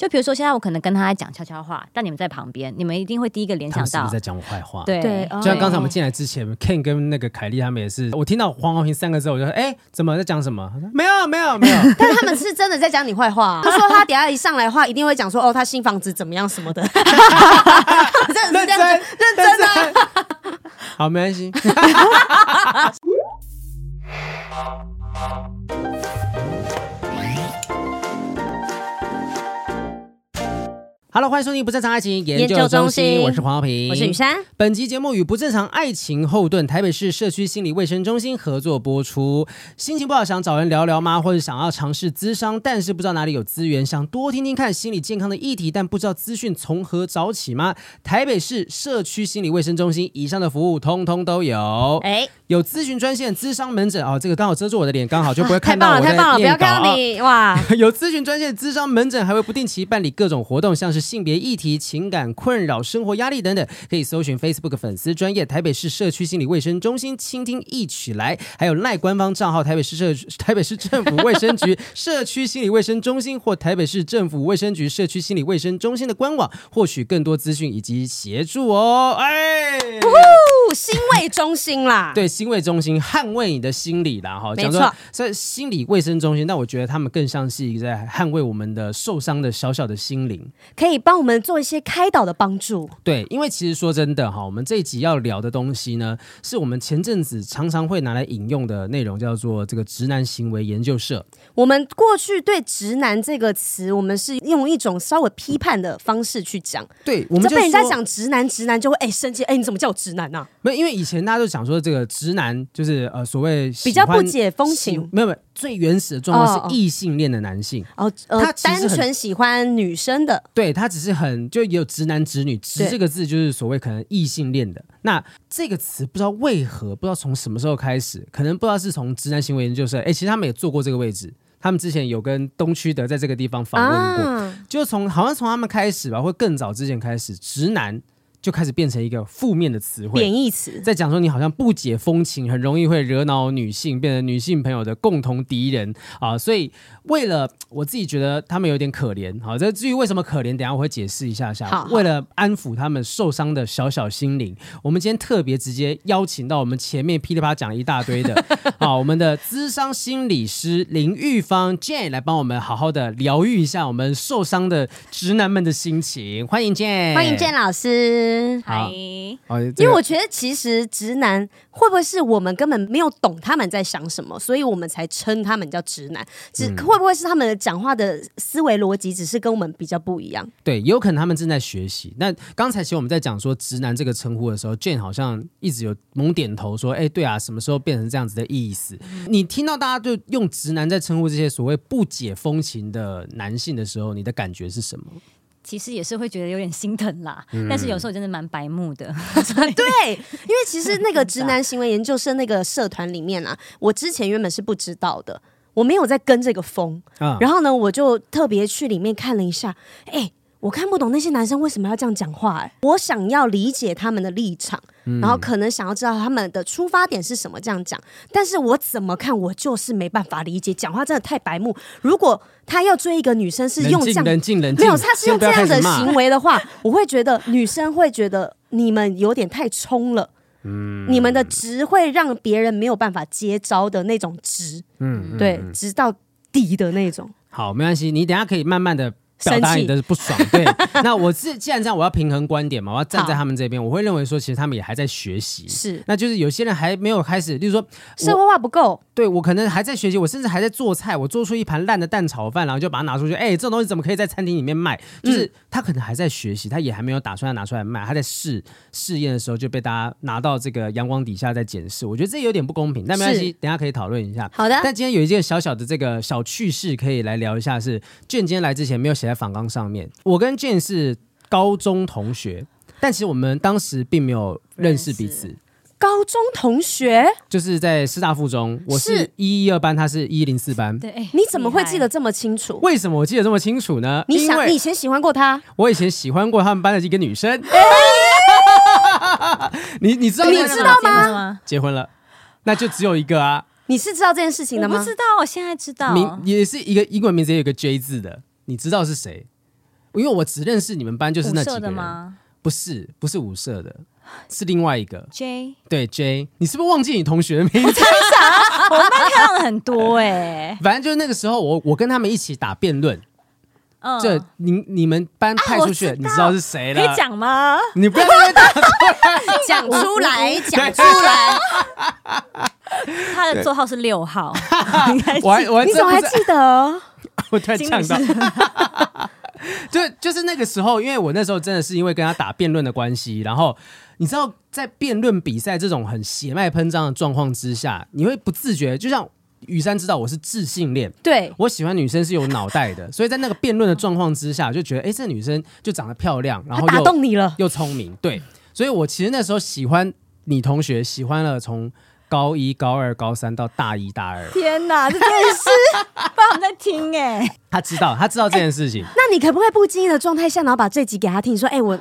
就比如说现在我可能跟他讲悄悄话，但你们在旁边，你们一定会第一个联想到他是不是在讲我坏话。对对，就像刚才我们进来之前，Ken 跟那个凯莉他们也是，我听到黄豪平三个字，我就说，哎，怎么在讲什么？没有，没有，没有。但是他们是真的在讲你坏话、啊。他说他等下一上来的话，一定会讲说，哦，他新房子怎么样什么的。认真，认真的。好，没关系。Hello，欢迎收听不正常爱情研究中心，我是黄浩平，我是雨珊。本集节目与不正常爱情后盾台北市社区心理卫生中心合作播出。心情不好想找人聊聊吗？或者想要尝试咨商，但是不知道哪里有资源，想多听听看心理健康的议题，但不知道资讯从何找起吗？台北市社区心理卫生中心以上的服务通通都有。哎，有咨询专线、咨商门诊哦，这个刚好遮住我的脸，刚好就不会 看到。太棒了，太棒了，不要看到你哇！有咨询专线、咨商门诊，还会不定期办理各种活动，像是。性别议题、情感困扰、生活压力等等，可以搜寻 Facebook 粉丝专业台北市社区心理卫生中心，倾听一起来，还有赖官方账号台北市社台北市政府卫生局社区心理卫生中心或台北市政府卫生局社区心理卫生中心的官网，获取更多资讯以及协助哦。哎，呜心卫中心啦，对，心卫中心捍卫你的心理啦，哈，没错，在心理卫生中心，那我觉得他们更像是一个在捍卫我们的受伤的小小的心灵，可以。可以帮我们做一些开导的帮助。对，因为其实说真的哈，我们这一集要聊的东西呢，是我们前阵子常常会拿来引用的内容，叫做这个直男行为研究社。我们过去对“直男”这个词，我们是用一种稍微批判的方式去讲。对，我们就，就被人家讲直男，直男就会哎生气，哎你怎么叫我直男呢、啊？没有，因为以前大家都讲说这个直男就是呃所谓比较不解风情，没有没有，最原始的状况是异性恋的男性哦，呃、他单纯喜欢女生的，对。他只是很就也有直男直女，直这个字就是所谓可能异性恋的。那这个词不知道为何，不知道从什么时候开始，可能不知道是从直男行为研究社。哎，其实他们也做过这个位置，他们之前有跟东区德在这个地方访问过，啊、就从好像从他们开始吧，或更早之前开始，直男。就开始变成一个负面的词汇，贬义词，在讲说你好像不解风情，很容易会惹恼女性，变成女性朋友的共同敌人。啊！所以为了我自己觉得他们有点可怜，好，这至于为什么可怜，等下我会解释一下下。好，为了安抚他们受伤的小小心灵，我们今天特别直接邀请到我们前面噼里啪啦讲了一大堆的，好，我们的资商心理师林玉芳 Jane 来帮我们好好的疗愈一下我们受伤的直男们的心情，欢迎 Jane，欢迎 Jane 老师。嗨，因为我觉得其实直男会不会是我们根本没有懂他们在想什么，所以我们才称他们叫直男。只会不会是他们的讲话的思维逻辑只是跟我们比较不一样？对，有可能他们正在学习。那刚才其实我们在讲说直男这个称呼的时候，Jane 好像一直有猛点头说：“哎，对啊，什么时候变成这样子的意思？”你听到大家就用直男在称呼这些所谓不解风情的男性的时候，你的感觉是什么？其实也是会觉得有点心疼啦，嗯、但是有时候真的蛮白目的。对，因为其实那个直男行为研究生那个社团里面啊，我之前原本是不知道的，我没有在跟这个风。啊、然后呢，我就特别去里面看了一下，哎。我看不懂那些男生为什么要这样讲话，哎，我想要理解他们的立场，然后可能想要知道他们的出发点是什么这样讲，但是我怎么看我就是没办法理解，讲话真的太白目。如果他要追一个女生是用这样，冷静冷静，没有，他是用这样的行为的话，我会觉得女生会觉得你们有点太冲了，嗯，你们的直会让别人没有办法接招的那种直，嗯，对，直到底的那种。好，没关系，你等下可以慢慢的。表达你的不爽，对。那我是既然这样，我要平衡观点嘛，我要站在他们这边，我会认为说，其实他们也还在学习。是，那就是有些人还没有开始，例如说社会化不够。对，我可能还在学习，我甚至还在做菜，我做出一盘烂的蛋炒饭，然后就把它拿出去，哎，这种东西怎么可以在餐厅里面卖？就是他可能还在学习，他也还没有打算要拿出来卖，他在试试验的时候就被大家拿到这个阳光底下在检视，我觉得这有点不公平，但没关系，等下可以讨论一下。好的。但今天有一件小小的这个小趣事可以来聊一下是，是卷今天来之前没有写在访纲上面。我跟 Jane 是高中同学，但其实我们当时并没有认识彼此。高中同学就是在师大附中，我是一一二班，他是一一零四班。对，你怎么会记得这么清楚？为什么我记得这么清楚呢？你想，你以前喜欢过他？我以前喜欢过他们班的一个女生。欸、你你知道你知道吗？结婚了，那就只有一个啊。你是知道这件事情的吗？我不知道，我现在知道。名也是一个英文名字，也有个 J 字的，你知道是谁？因为我只认识你们班就是那几个人吗？不是，不是五社的，是另外一个 J。对 J，你是不是忘记你同学的名字？我班看到了很多哎、欸。反正就是那个时候我，我我跟他们一起打辩论。嗯，这你你们班派出去，啊、知你知道是谁了？可以讲吗？你不要在那边打 讲出来，讲出来。他的座号是六号，我还我还你怎么还记得？我突然呛到。就就是那个时候，因为我那时候真的是因为跟他打辩论的关系，然后你知道，在辩论比赛这种很血脉喷张的状况之下，你会不自觉，就像雨珊知道我是自信恋，对，我喜欢女生是有脑袋的，所以在那个辩论的状况之下，就觉得哎，这女生就长得漂亮，然后又打动你了，又聪明，对，所以我其实那时候喜欢你同学，喜欢了从。高一、高二、高三到大一、大二，天哪，这真的是爸爸在听哎！他知道，他知道这件事情。那你可不可以不经意的状态下，然后把这集给他听？说，哎，我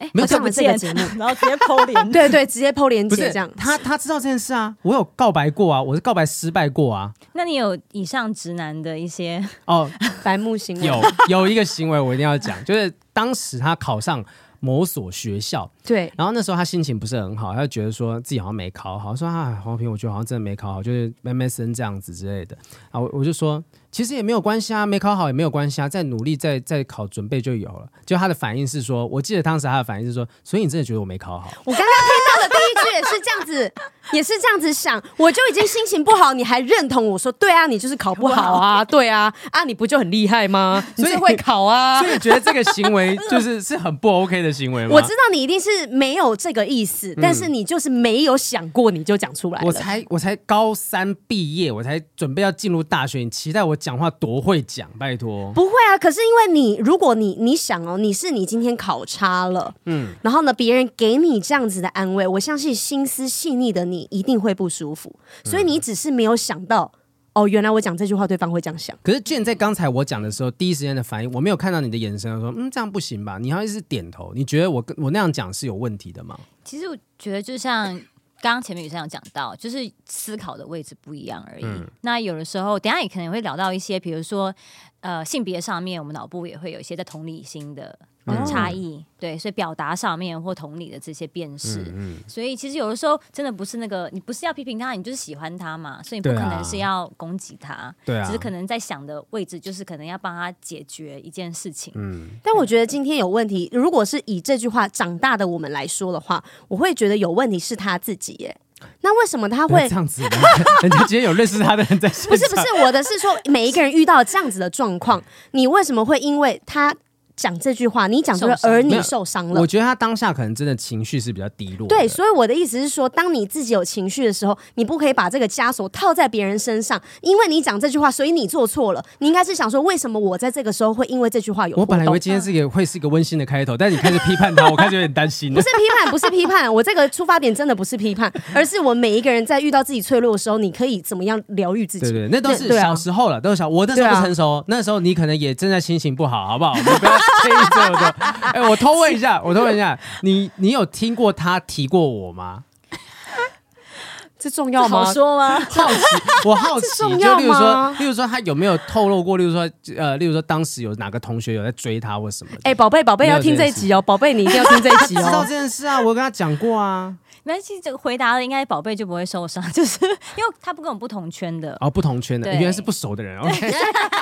哎，没有上了这个节目，然后直接 po 连，对对，直接 po 连结这样。他他知道这件事啊，我有告白过啊，我是告白失败过啊。那你有以上直男的一些哦白目行为？有有一个行为我一定要讲，就是当时他考上。某所学校，对，然后那时候他心情不是很好，他就觉得说自己好像没考好，说啊黄平，我觉得好像真的没考好，就是 MSN 这样子之类的啊，我我就说其实也没有关系啊，没考好也没有关系啊，再努力再再考准备就有了。就他的反应是说，我记得当时他的反应是说，所以你真的觉得我没考好？我刚刚听到的第一句也是这样子，也是这样子想，我就已经心情不好，你还认同我说，对啊，你就是考不好啊，对啊，啊你不就很厉害吗？所以会考啊，所以觉得这个行为就是 是很不 OK 的行为吗？我知道。你一定是没有这个意思，但是你就是没有想过，你就讲出来了。我才我才高三毕业，我才准备要进入大学，你期待我讲话多会讲？拜托，不会啊。可是因为你，如果你你想哦，你是你今天考差了，嗯，然后呢，别人给你这样子的安慰，我相信心思细腻的你一定会不舒服，所以你只是没有想到。哦，原来我讲这句话，对方会这样想。可是，Jane 在刚才我讲的时候，第一时间的反应，我没有看到你的眼神，说，嗯，这样不行吧？你好像是点头，你觉得我跟我那样讲是有问题的吗？其实我觉得，就像刚刚前面雨生有讲到，就是思考的位置不一样而已。嗯、那有的时候，等下也可能会聊到一些，比如说，呃，性别上面，我们脑部也会有一些在同理心的。差异对，所以表达上面或同理的这些辨识，嗯嗯、所以其实有的时候真的不是那个，你不是要批评他，你就是喜欢他嘛，所以你不可能是要攻击他，对啊，只是可能在想的位置就是可能要帮他解决一件事情。嗯，但我觉得今天有问题，如果是以这句话长大的我们来说的话，我会觉得有问题是他自己耶。那为什么他会这样子？人家今天有认识他的人在现场，不是不是，我的是说每一个人遇到这样子的状况，你为什么会因为他？讲这句话，你讲出了，而你受伤了。我觉得他当下可能真的情绪是比较低落。对，所以我的意思是说，当你自己有情绪的时候，你不可以把这个枷锁套在别人身上。因为你讲这句话，所以你做错了。你应该是想说，为什么我在这个时候会因为这句话有？我本来以为今天是一个会是一个温馨的开头，但你开始批判他，我开始有点担心。不是批判，不是批判，我这个出发点真的不是批判，而是我每一个人在遇到自己脆弱的时候，你可以怎么样疗愈自己？对对，那都是小时候了，都是小。我那时候不成熟，那时候你可能也正在心情不好，好不好？我们不要介 意这个。哎、欸，我偷问一下，我偷问一下，你你有听过他提过我吗？这重要吗？好说吗？好奇，我好奇，就例如说，例如说，他有没有透露过？例如说，呃，例如说，当时有哪个同学有在追他或什么？哎、欸，宝贝，宝贝要听这一集哦，宝贝你一定要听这一集哦。知道这件事啊，我跟他讲过啊。没其实这个回答了，应该宝贝就不会受伤，就是因为他不跟我们不同圈的。哦，不同圈的，对。原来是不熟的人，OK，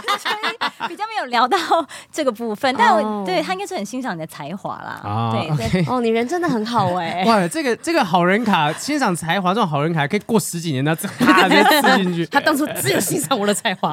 比较没有聊到这个部分，但我对他应该是很欣赏你的才华啦，哦、对 哦，你人真的很好哎、欸，哇，这个这个好人卡，欣赏才华这种好人卡可以过十几年的，这哈直接吃进去，他当初只有欣赏我的才华，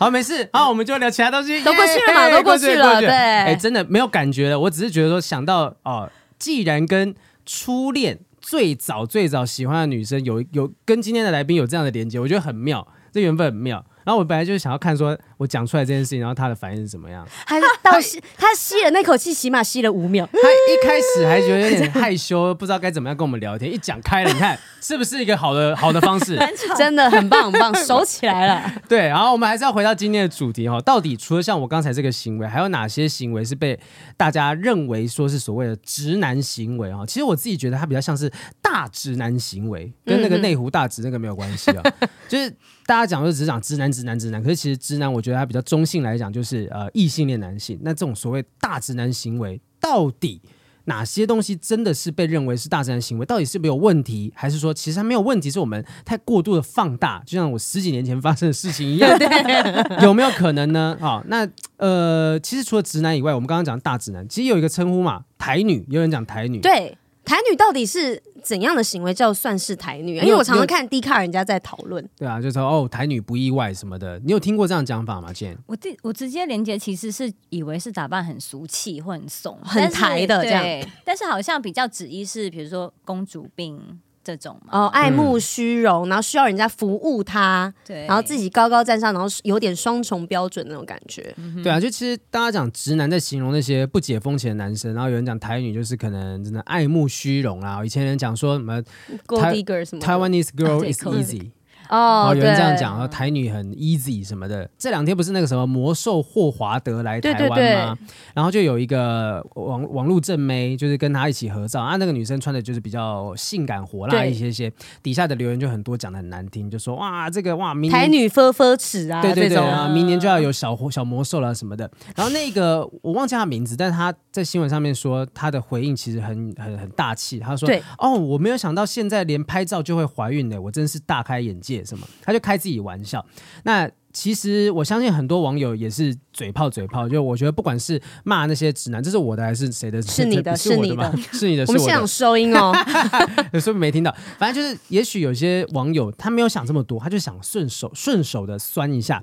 好，没事，好，我们就聊其他东西，都过去了嘛，都过去了，对，哎，真的没有感觉了，我只是觉得说想到哦，既然跟初恋最早最早喜欢的女生有有跟今天的来宾有这样的连接，我觉得很妙，这缘分很妙。然后我本来就是想要看说我讲出来这件事情，然后他的反应是怎么样。还倒吸，他吸了那口气，起码吸了五秒。他一开始还觉得有点害羞，不知道该怎么样跟我们聊天。一讲开了，你看是不是一个好的好的方式？真的很棒很棒，熟起来了。对，然后我们还是要回到今天的主题哈，到底除了像我刚才这个行为，还有哪些行为是被大家认为说是所谓的直男行为啊？其实我自己觉得他比较像是大直男行为，跟那个内湖大直那个没有关系啊。就是大家讲就只讲直男直男直男，可是其实直男我觉得他比较中性来讲，就是呃异性恋男性。那这种所谓大直男行为到底？哪些东西真的是被认为是大直男行为？到底是没有问题，还是说其实它没有问题？是我们太过度的放大，就像我十几年前发生的事情一样，有没有可能呢？好，那呃，其实除了直男以外，我们刚刚讲大直男，其实有一个称呼嘛，台女，有人讲台女，对。台女到底是怎样的行为叫算是台女啊？因为我常常看 D 卡人家在讨论。对啊，就说哦，台女不意外什么的。你有听过这样讲法吗？健，我直我直接连接其实是以为是打扮很俗气或很怂、很台的这样，但是好像比较指意是，比如说公主病。这种哦，爱慕虚荣，然后需要人家服务他，对，然后自己高高在上，然后有点双重标准那种感觉。对啊，就其实大家讲直男在形容那些不解风情的男生，然后有人讲台女就是可能真的爱慕虚荣啊。以前人讲说什么 Gold Digger 什么，Taiwanese girl is easy。哦，有人这样讲，然后台女很 easy 什么的。这两天不是那个什么魔兽霍华德来台湾吗？对对对，然后就有一个网网络正妹，就是跟他一起合照啊。那个女生穿的就是比较性感火辣一些些，底下的留言就很多，讲的很难听，就说哇这个哇明台女呵呵齿啊，对对对啊，明年就要有小小魔兽了什么的。然后那个我忘记她名字，但是她在新闻上面说她的回应其实很很很大气，她说对哦我没有想到现在连拍照就会怀孕的，我真是大开眼界。什么？他就开自己玩笑。那其实我相信很多网友也是嘴炮嘴炮。就我觉得，不管是骂那些直男，这是我的还是谁的？是你的，是你的，是你的。我们现场收音哦，有时候没听到。反正就是，也许有些网友他没有想这么多，他就想顺手顺手的酸一下。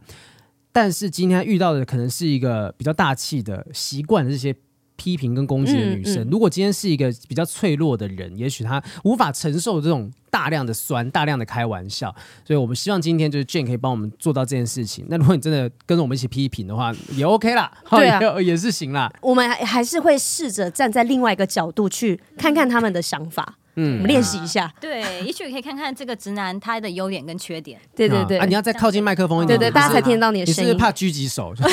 但是今天遇到的可能是一个比较大气的习惯的这些。批评跟攻击的女生，嗯嗯、如果今天是一个比较脆弱的人，也许她无法承受这种大量的酸、大量的开玩笑，所以我们希望今天就是 Jane 可以帮我们做到这件事情。那如果你真的跟着我们一起批评的话，也 OK 啦，对啊，也，也是行啦。我们还是会试着站在另外一个角度去看看他们的想法。嗯，我们练习一下。对，也许可以看看这个直男他的优点跟缺点。对对对，啊，你要再靠近麦克风一点，对对，大家才听到你的声音。你是怕狙击手？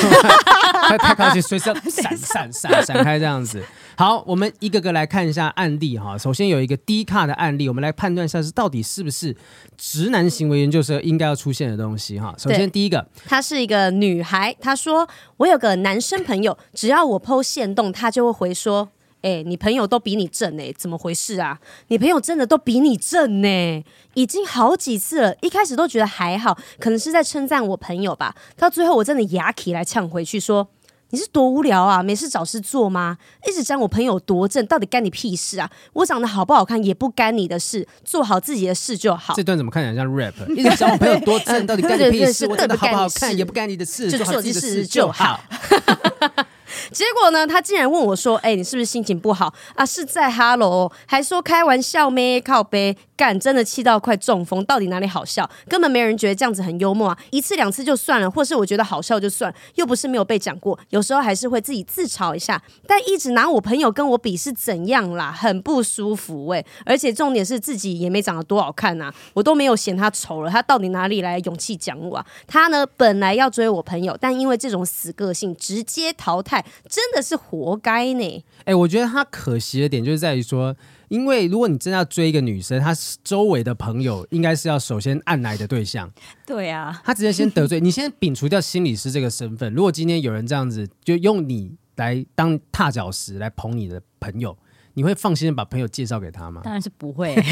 太太靠近，随时要闪闪闪闪开这样子。好，我们一个个来看一下案例哈。首先有一个低卡的案例，我们来判断一下是到底是不是直男行为研究社应该要出现的东西哈。首先第一个，她是一个女孩，她说我有个男生朋友，只要我 PO 限动，他就会回说。哎，你朋友都比你正哎，怎么回事啊？你朋友真的都比你正呢，已经好几次了。一开始都觉得还好，可能是在称赞我朋友吧。到最后我真的牙起来呛回去说：“你是多无聊啊，没事找事做吗？一直讲我朋友多正，到底干你屁事啊？我长得好不好看也不干你的事，做好自己的事就好。”这段怎么看起来像 rap？一直讲我朋友多正，到底干你屁事？我长得好不好看也不干你的事，做好自己的事就好。结果呢，他竟然问我说：“哎、你是不是心情不好啊？是在哈喽，还说开玩笑咩？靠背，真的气到快中风。到底哪里好笑？根本没人觉得这样子很幽默啊！一次两次就算了，或是我觉得好笑就算，又不是没有被讲过。有时候还是会自己自嘲一下，但一直拿我朋友跟我比是怎样啦？很不舒服喂、而且重点是自己也没长得多好看呐、啊，我都没有嫌他丑了，他到底哪里来勇气讲我啊？他呢，本来要追我朋友，但因为这种死个性，直接淘汰。”真的是活该呢！哎、我觉得他可惜的点就是在于说，因为如果你真的要追一个女生，她周围的朋友应该是要首先按来的对象。对啊，她直接先得罪 你，先摒除掉心理师这个身份。如果今天有人这样子，就用你来当踏脚石来捧你的朋友，你会放心的把朋友介绍给他吗？当然是不会，可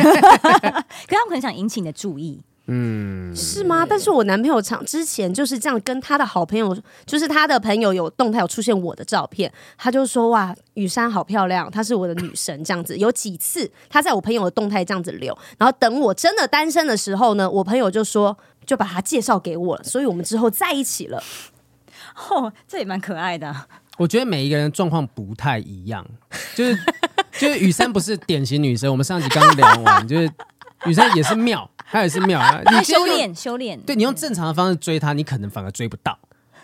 他们很想引起你的注意。嗯，是吗？但是我男朋友常之前就是这样跟他的好朋友，就是他的朋友有动态有出现我的照片，他就说哇，雨珊好漂亮，她是我的女神这样子。有几次他在我朋友的动态这样子留，然后等我真的单身的时候呢，我朋友就说就把他介绍给我了，所以我们之后在一起了。哦，这也蛮可爱的。我觉得每一个人状况不太一样，就是 就是雨珊不是典型女生，我们上集刚聊完，就是雨珊也是妙。他也是妙啊！你修炼修炼，对你用正常的方式追他，你可能反而追不到。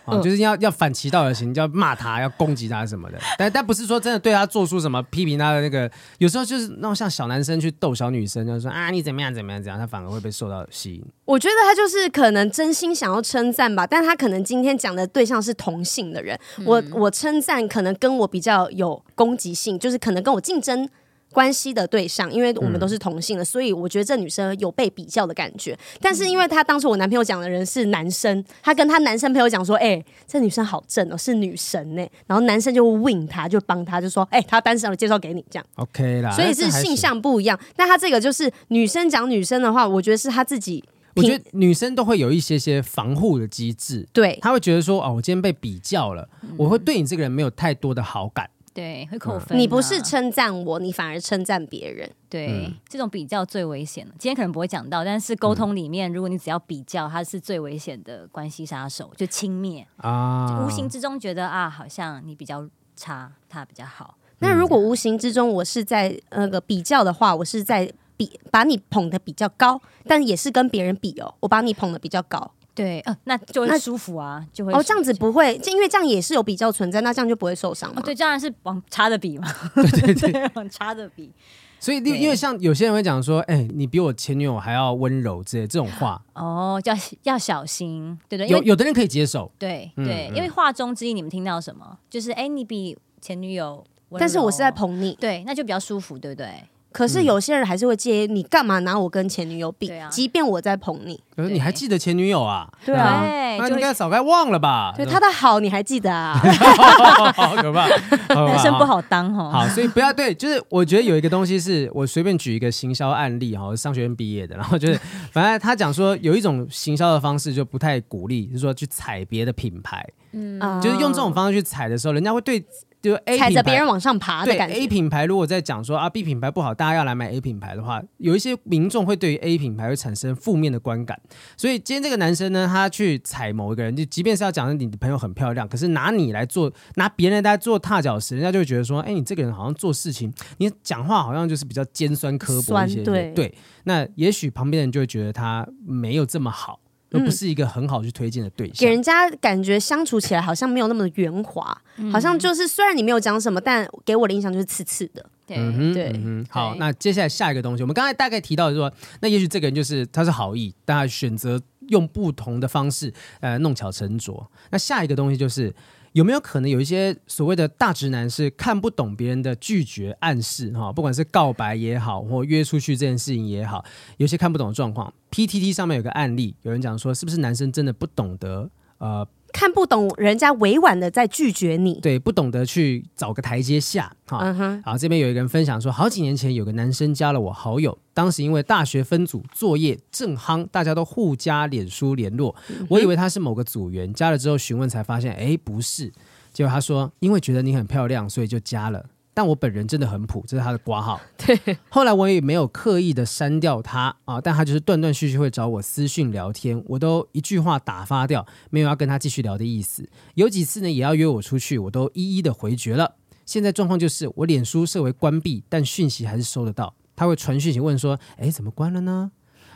啊，就是要要反其道而行，要骂他，要攻击他什么的。但 但不是说真的对他做出什么批评他的那个，有时候就是那种像小男生去逗小女生，就是说啊你怎么样怎么样怎样，他反而会被受到吸引。我觉得他就是可能真心想要称赞吧，但他可能今天讲的对象是同性的人，嗯、我我称赞可能跟我比较有攻击性，就是可能跟我竞争。关系的对象，因为我们都是同性的，嗯、所以我觉得这女生有被比较的感觉。但是因为她当初我男朋友讲的人是男生，她跟她男生朋友讲说：“哎、欸，这女生好正哦，是女神呢。”然后男生就 win 她，就帮她，就说：“哎、欸，她单身我，介绍给你。”这样 OK 啦。所以是性向不一样。那她这个就是女生讲女生的话，我觉得是她自己。我觉得女生都会有一些些防护的机制，对，她会觉得说：“哦，我今天被比较了，嗯、我会对你这个人没有太多的好感。”对，会扣分、啊。你不是称赞我，你反而称赞别人。对，嗯、这种比较最危险了。今天可能不会讲到，但是沟通里面，如果你只要比较，它是最危险的关系杀手，就轻蔑啊，无形之中觉得啊，好像你比较差，他比较好。那如果无形之中我是在那个比较的话，我是在比把你捧得比较高，但也是跟别人比哦，我把你捧得比较高。对，呃，那就会舒服啊，就会哦，这样子不会，就因为这样也是有比较存在，那这样就不会受伤嘛。哦，对，当然是往差的比嘛，对对对，往差的比。所以，因因为像有些人会讲说，哎、欸，你比我前女友还要温柔之类这种话，哦，要要小心，对对，有有的人可以接受，对对，嗯、因为话中之意，你们听到什么？就是哎、欸，你比前女友温柔，但是我是在捧你，对，那就比较舒服，对不对？可是有些人还是会介意，你干嘛拿我跟前女友比？即便我在捧你，可是你还记得前女友啊？对啊，那应该早该忘了吧？对，他的好你还记得啊？好可怕，男生不好当哦。好，所以不要对，就是我觉得有一个东西是我随便举一个行销案例哈，我商学院毕业的，然后就是 反正他讲说有一种行销的方式就不太鼓励，就是说去踩别的品牌，嗯，就是用这种方式去踩的时候，人家会对。就 A 踩着别人往上爬的感觉。A 品牌，如果在讲说啊 B 品牌不好，大家要来买 A 品牌的话，有一些民众会对于 A 品牌会产生负面的观感。所以今天这个男生呢，他去踩某一个人，就即便是要讲你的朋友很漂亮，可是拿你来做，拿别人来做踏脚石，人家就会觉得说，哎，你这个人好像做事情，你讲话好像就是比较尖酸刻薄一些。对，对，那也许旁边人就会觉得他没有这么好。而不是一个很好去推荐的对象，嗯，给人家感觉相处起来好像没有那么的圆滑，嗯、好像就是虽然你没有讲什么，但给我的印象就是刺刺的。对、嗯、对，嗯、好，那接下来下一个东西，我们刚才大概提到说，那也许这个人就是他是好意，大家选择用不同的方式呃弄巧成拙。那下一个东西就是。有没有可能有一些所谓的大直男是看不懂别人的拒绝暗示哈？不管是告白也好，或约出去这件事情也好，有些看不懂的状况。PTT 上面有个案例，有人讲说，是不是男生真的不懂得呃？看不懂人家委婉的在拒绝你，对，不懂得去找个台阶下，哈，嗯哼。好，这边有一个人分享说，好几年前有个男生加了我好友，当时因为大学分组作业正夯，大家都互加脸书联络，我以为他是某个组员，加了之后询问才发现，哎，不是，结果他说因为觉得你很漂亮，所以就加了。但我本人真的很普，这是他的挂号。对，后来我也没有刻意的删掉他啊，但他就是断断续续会找我私讯聊天，我都一句话打发掉，没有要跟他继续聊的意思。有几次呢，也要约我出去，我都一一的回绝了。现在状况就是我脸书设为关闭，但讯息还是收得到。他会传讯息问说：“哎，怎么关了呢？”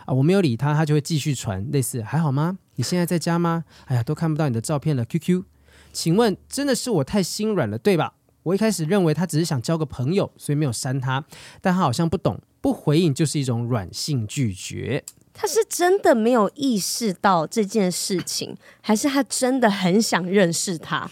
啊，我没有理他，他就会继续传类似“还好吗？你现在在家吗？哎呀，都看不到你的照片了。”QQ，请问真的是我太心软了，对吧？我一开始认为他只是想交个朋友，所以没有删他。但他好像不懂，不回应就是一种软性拒绝。他是真的没有意识到这件事情，还是他真的很想认识他？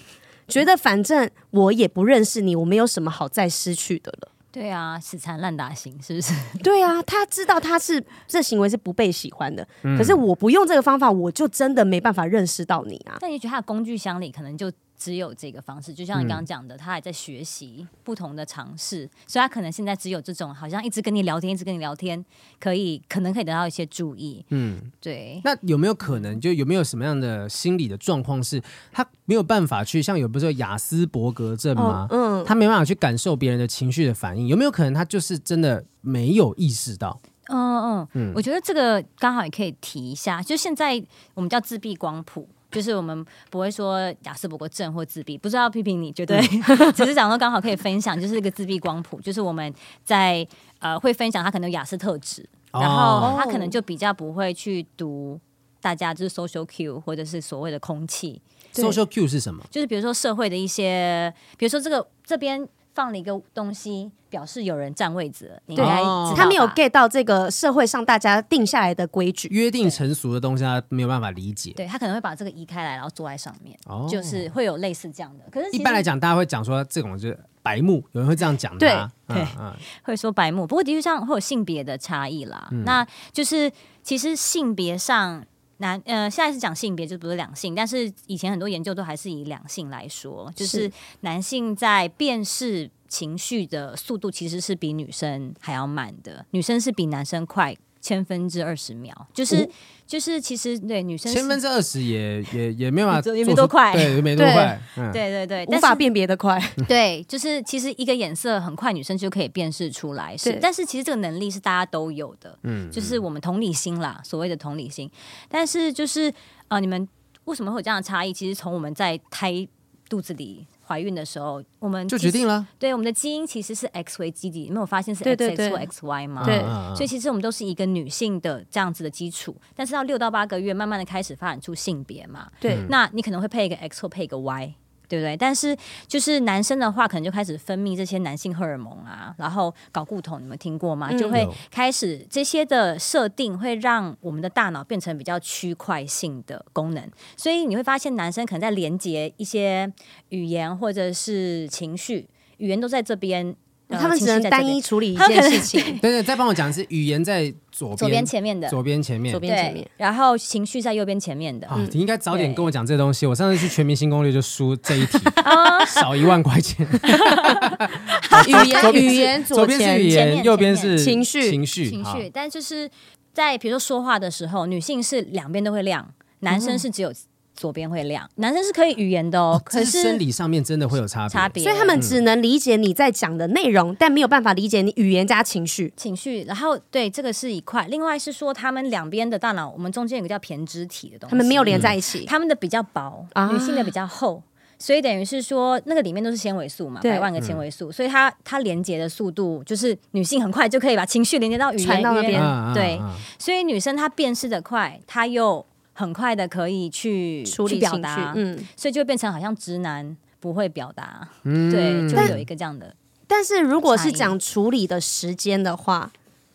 觉得反正我也不认识你，我没有什么好再失去的了。对啊，死缠烂打型是不是？对啊，他知道他是这行为是不被喜欢的，嗯、可是我不用这个方法，我就真的没办法认识到你啊。但也许他的工具箱里可能就。只有这个方式，就像你刚刚讲的，嗯、他还在学习不同的尝试，所以他可能现在只有这种，好像一直跟你聊天，一直跟你聊天，可以可能可以得到一些注意。嗯，对。那有没有可能，就有没有什么样的心理的状况，是他没有办法去，像有不是有雅斯伯格症吗？哦、嗯，他没办法去感受别人的情绪的反应，有没有可能他就是真的没有意识到？嗯嗯嗯，我觉得这个刚好也可以提一下，就现在我们叫自闭光谱。就是我们不会说雅思不过正或自闭，不是要批评你，绝对 只是讲说刚好可以分享，就是一个自闭光谱，就是我们在呃会分享他可能有雅思特质，然后他可能就比较不会去读大家就是 social cue 或者是所谓的空气，social cue 是什么？就是比如说社会的一些，比如说这个这边放了一个东西。表示有人占位置，你应该他没有 get 到这个社会上大家定下来的规矩，约定成熟的东西，他没有办法理解。对，他可能会把这个移开来，然后坐在上面，哦、就是会有类似这样的。可是一般来讲，大家会讲说这种就是白目，有人会这样讲的、啊。对，对嗯、会说白目。不过的确上会有性别的差异啦。嗯、那就是其实性别上男呃，现在是讲性别就不是两性，但是以前很多研究都还是以两性来说，就是男性在辨识。情绪的速度其实是比女生还要慢的，女生是比男生快千分之二十秒，就是、哦、就是其实对女生千分之二十也也也没有办法，也没多快，对，也没多快，对、嗯、对对对，无法辨别的快，对，就是其实一个颜色很快，女生就可以辨识出来，是，但是其实这个能力是大家都有的，嗯，就是我们同理心啦，所谓的同理心，但是就是呃，你们为什么会有这样的差异？其实从我们在胎肚子里。怀孕的时候，我们就决定了。对，我们的基因其实是 X 为基底，你没有发现是 XX 或 XY 吗？对，所以其实我们都是一个女性的这样子的基础，但是到六到八个月，慢慢的开始发展出性别嘛。对，那你可能会配一个 X 或配一个 Y。对不对？但是就是男生的话，可能就开始分泌这些男性荷尔蒙啊，然后搞固酮，你们听过吗？就会开始这些的设定，会让我们的大脑变成比较区块性的功能。所以你会发现，男生可能在连接一些语言或者是情绪，语言都在这边。他们只能单一处理一件事情。对对，再帮我讲一次，语言在左边，左边前面的，左边前面，左边前面。然后情绪在右边前面的。啊，你应该早点跟我讲这东西。我上次去全民新攻略就输这一题，少一万块钱。语言语言左边是语言，右边是情绪情绪情绪。但就是在比如说说话的时候，女性是两边都会亮，男生是只有。左边会亮，男生是可以语言的哦，可是生理上面真的会有差别，差别，所以他们只能理解你在讲的内容，但没有办法理解你语言加情绪，情绪。然后对，这个是一块，另外是说他们两边的大脑，我们中间有个叫胼胝体的东西，他们没有连在一起，他们的比较薄，女性的比较厚，所以等于是说那个里面都是纤维素嘛，百万个纤维素，所以它它连接的速度就是女性很快就可以把情绪连接到语言那边，对，所以女生她辨识的快，她又。很快的可以去处理表达，嗯，所以就变成好像直男不会表达，嗯，对，就有一个这样的但。但是如果是讲处理的时间的话，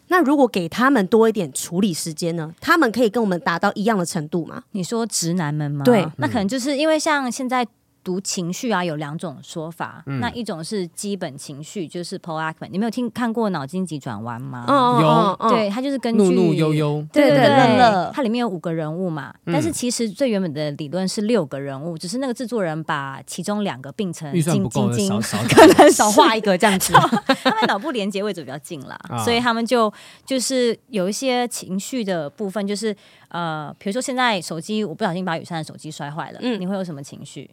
那如果给他们多一点处理时间呢？他们可以跟我们达到一样的程度吗？你说直男们吗？对，那可能就是因为像现在。读情绪啊，有两种说法。嗯、那一种是基本情绪，就是 Paul Ekman。你没有听看过脑筋急转弯吗？有，对，它就是根据怒怒悠悠，对对对，乐乐，它里面有五个人物嘛。嗯、但是其实最原本的理论是六个人物，只是那个制作人把其中两个并成晶晶晶，可能少画一个这样子。他们脑部连接位置比较近啦，哦、所以他们就就是有一些情绪的部分，就是呃，比如说现在手机，我不小心把雨珊的手机摔坏了，嗯，你会有什么情绪？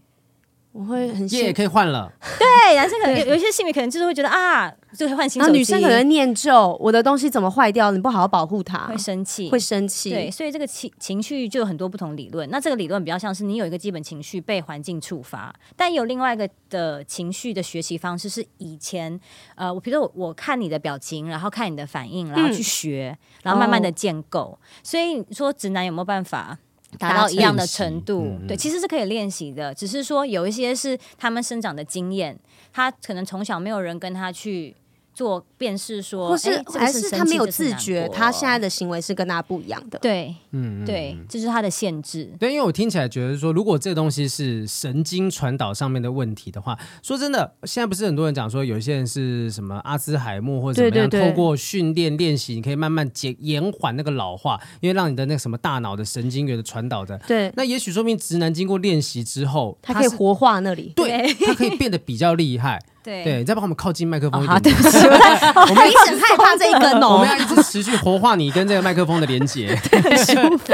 我会很也可以换了，对，男生可能有有一些性别可能就是会觉得啊，就会换新手机。女生可能念咒，我的东西怎么坏掉？你不好好保护它，会生气，会生气。对，所以这个情情绪就有很多不同理论。那这个理论比较像是你有一个基本情绪被环境触发，但有另外一个的情绪的学习方式是以前呃，我比如说我我看你的表情，然后看你的反应，然后去学，嗯、然后慢慢的建构。哦、所以你说直男有没有办法？达到一样的程度，嗯、对，其实是可以练习的。只是说有一些是他们生长的经验，他可能从小没有人跟他去。做辨识说，或是还是他没有自觉，他现在的行为是跟他不一样的。对，嗯，对，这是他的限制。对，因为我听起来觉得说，如果这个东西是神经传导上面的问题的话，说真的，现在不是很多人讲说，有一些人是什么阿兹海默或者怎么样，对对对，透过训练练习，你可以慢慢减延缓那个老化，因为让你的那个什么大脑的神经元的传导的。对，那也许说明直男经过练习之后，他可以活化那里，对，他可以变得比较厉害。对，对，再帮我们靠近麦克风一点。好，对不起，我们一直很害怕这一根哦。我们要一直持续活化你跟这个麦克风的连接，很舒服。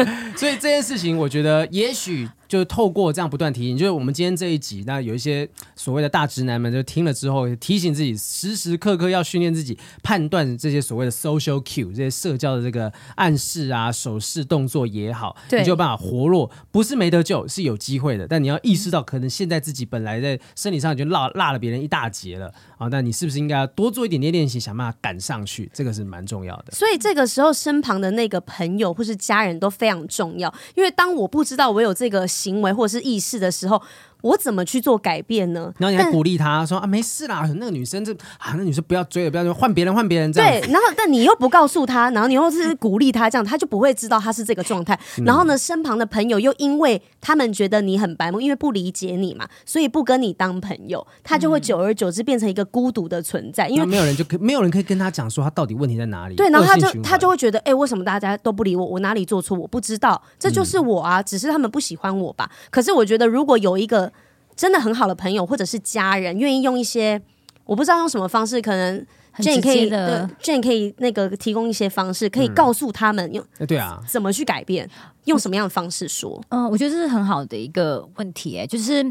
所以这件事情，我觉得也许。就是透过这样不断提醒，就是我们今天这一集，那有一些所谓的大直男们就听了之后，提醒自己时时刻刻要训练自己判断这些所谓的 social cue，这些社交的这个暗示啊、手势、动作也好，你就有办法活络，不是没得救，是有机会的。但你要意识到，可能现在自己本来在生理上已经落落了别人一大截了啊，那你是不是应该要多做一点点练习，想办法赶上去？这个是蛮重要的。所以这个时候，身旁的那个朋友或是家人都非常重要，因为当我不知道我有这个。行为或者是意识的时候。我怎么去做改变呢？然后你还鼓励他说啊，没事啦，那个女生这啊，那女生不要追了，不要追，换别人，换别人这样。对，然后但你又不告诉他，然后你又是鼓励他这样，他就不会知道他是这个状态。然后呢，身旁的朋友又因为他们觉得你很白目，因为不理解你嘛，所以不跟你当朋友，他就会久而久之变成一个孤独的存在。因为没有人就可没有人可以跟他讲说他到底问题在哪里。对，然后他就他就会觉得，哎，为什么大家都不理我？我哪里做错？我不知道，这就是我啊，只是他们不喜欢我吧。可是我觉得，如果有一个。真的很好的朋友或者是家人，愿意用一些我不知道用什么方式，可能 Jane 可以的 Jane 可以那个提供一些方式，可以告诉他们用、嗯、对啊怎么去改变，用什么样的方式说？嗯，我觉得这是很好的一个问题，哎，就是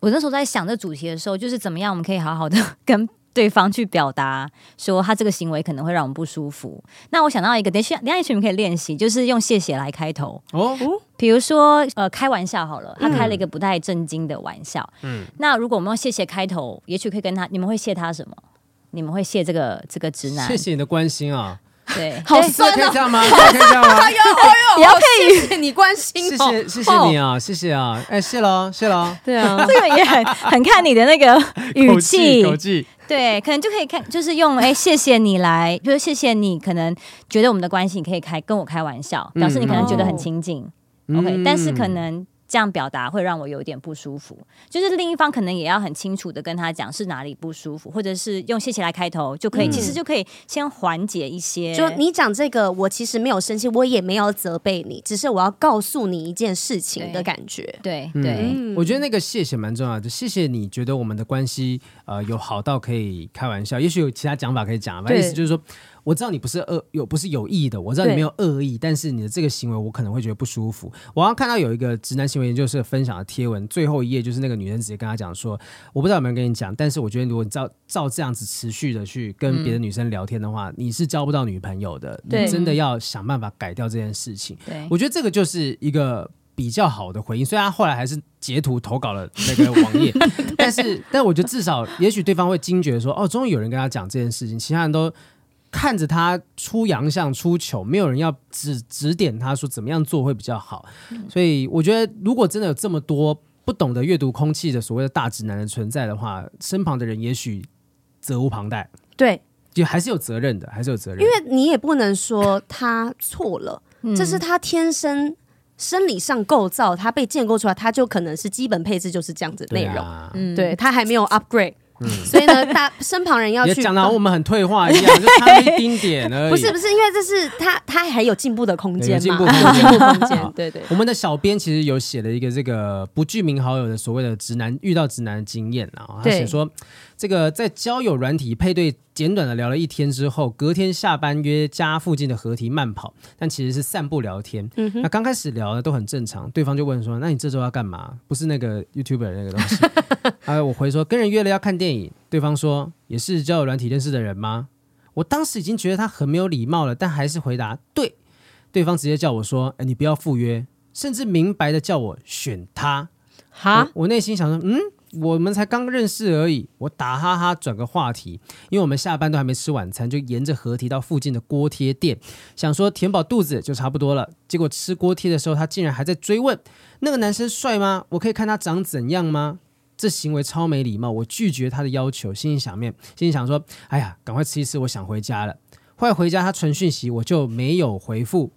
我那时候在想这主题的时候，就是怎么样我们可以好好的跟对方去表达，说他这个行为可能会让我们不舒服。那我想到一个，等下等下一群人可以练习，就是用谢谢来开头哦。比如说，呃，开玩笑好了，他开了一个不太正经的玩笑。嗯，那如果我们用谢谢开头，也许可以跟他，你们会谢他什么？你们会谢这个这个直男？谢谢你的关心啊。对，好酸哦。可以这样吗？可以这样吗？哎呦 哎呦，也要可以谢谢你关心。谢谢谢谢你啊，谢谢啊。哎，谢了谢了。对啊，这个也很很看你的那个语气口气。对，可能就可以看，就是用哎，谢谢你来，就是谢谢你，可能觉得我们的关系，你可以开跟我开玩笑，表示你可能觉得很亲近。OK，嗯，但是可能这样表达会让我有点不舒服，就是另一方可能也要很清楚的跟他讲是哪里不舒服，或者是用谢谢来开头就可以，嗯，其实就可以先缓解一些。就你讲这个，我其实没有生气，我也没有责备你，只是我要告诉你一件事情的感觉。对对，对嗯，我觉得那个谢谢蛮重要的，谢谢你觉得我们的关系呃有好到可以开玩笑，也许有其他讲法可以讲，反正意思就是说。我知道你不是恶有不是有意的，我知道你没有恶意，但是你的这个行为我可能会觉得不舒服。我刚刚看到有一个直男行为研究社分享的贴文，最后一页就是那个女生直接跟他讲说：“我不知道有没有跟你讲，但是我觉得如果你照照这样子持续的去跟别的女生聊天的话，嗯、你是交不到女朋友的。你真的要想办法改掉这件事情。”我觉得这个就是一个比较好的回应。虽然他后来还是截图投稿了那个网页，但是但我觉得至少也许对方会惊觉说：“哦，终于有人跟他讲这件事情，其他人都。”看着他出洋相出糗，没有人要指指点他说怎么样做会比较好，嗯、所以我觉得如果真的有这么多不懂得阅读空气的所谓的大直男的存在的话，身旁的人也许责无旁贷。对，就还是有责任的，还是有责任。因为你也不能说他错了，嗯、这是他天生生理上构造，他被建构出来，他就可能是基本配置就是这样子的内容。对啊，嗯，对，他还没有 upgrade。嗯，所以呢，大身旁人要去讲到我们很退化一样，就差一丁点 而已。不是不是，因为这是他他还有进步的空间嘛，进步空间。对对。我们的小编其实有写了一个这个不具名好友的所谓的直男遇到直男的经验啊，他写说。这个在交友软体配对简短的聊了一天之后，隔天下班约家附近的河堤慢跑，但其实是散步聊天。嗯、那刚开始聊的都很正常，对方就问说：“那你这周要干嘛？”不是那个 YouTuber 那个东西。哎，我回说跟人约了要看电影。对方说：“也是交友软体认识的人吗？”我当时已经觉得他很没有礼貌了，但还是回答：“对。”对方直接叫我说：“哎，你不要赴约，甚至明白的叫我选他。哈”哈，我内心想说：“嗯。”我们才刚认识而已，我打哈哈转个话题，因为我们下班都还没吃晚餐，就沿着河堤到附近的锅贴店，想说填饱肚子就差不多了。结果吃锅贴的时候，他竟然还在追问那个男生帅吗？我可以看他长怎样吗？这行为超没礼貌，我拒绝他的要求，心里想面，心里想说，哎呀，赶快吃一吃，我想回家了。快回家他传讯息，我就没有回复。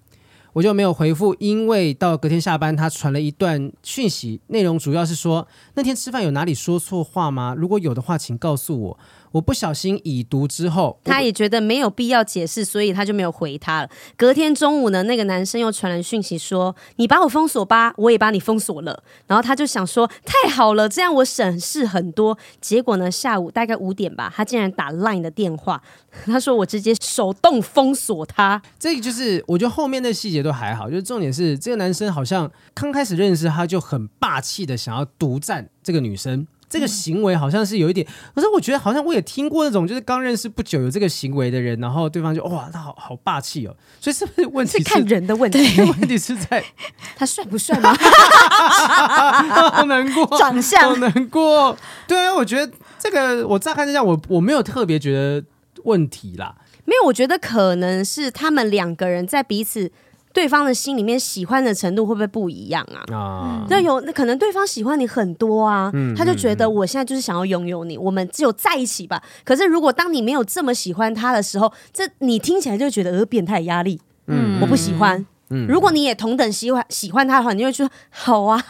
我就没有回复，因为到隔天下班，他传了一段讯息，内容主要是说那天吃饭有哪里说错话吗？如果有的话，请告诉我。我不小心已读之后，他也觉得没有必要解释，所以他就没有回他了。隔天中午呢，那个男生又传来讯息说：“你把我封锁吧，我也把你封锁了。”然后他就想说：“太好了，这样我省事很多。”结果呢，下午大概五点吧，他竟然打 Line 的电话，他说：“我直接手动封锁他。”这个就是我觉得后面的细节都还好，就是重点是这个男生好像刚开始认识他就很霸气的想要独占这个女生。这个行为好像是有一点，可是我觉得好像我也听过那种，就是刚认识不久有这个行为的人，然后对方就哇，他好好霸气哦，所以是不是问题是，是看人的问题？问题是在 他帅不帅吗？好难过，长相好难过。对啊，我觉得这个我乍看之下，我我没有特别觉得问题啦，没有，我觉得可能是他们两个人在彼此对方的心里面喜欢的程度会不会不一样啊？啊，那有那可能对方喜欢你很多啊，嗯、他就觉得我现在就是想要拥有你，我们只有在一起吧。可是如果当你没有这么喜欢他的时候，这你听起来就觉得呃变态压力，嗯，我不喜欢。嗯、如果你也同等喜欢喜欢他的话，你就会说好啊。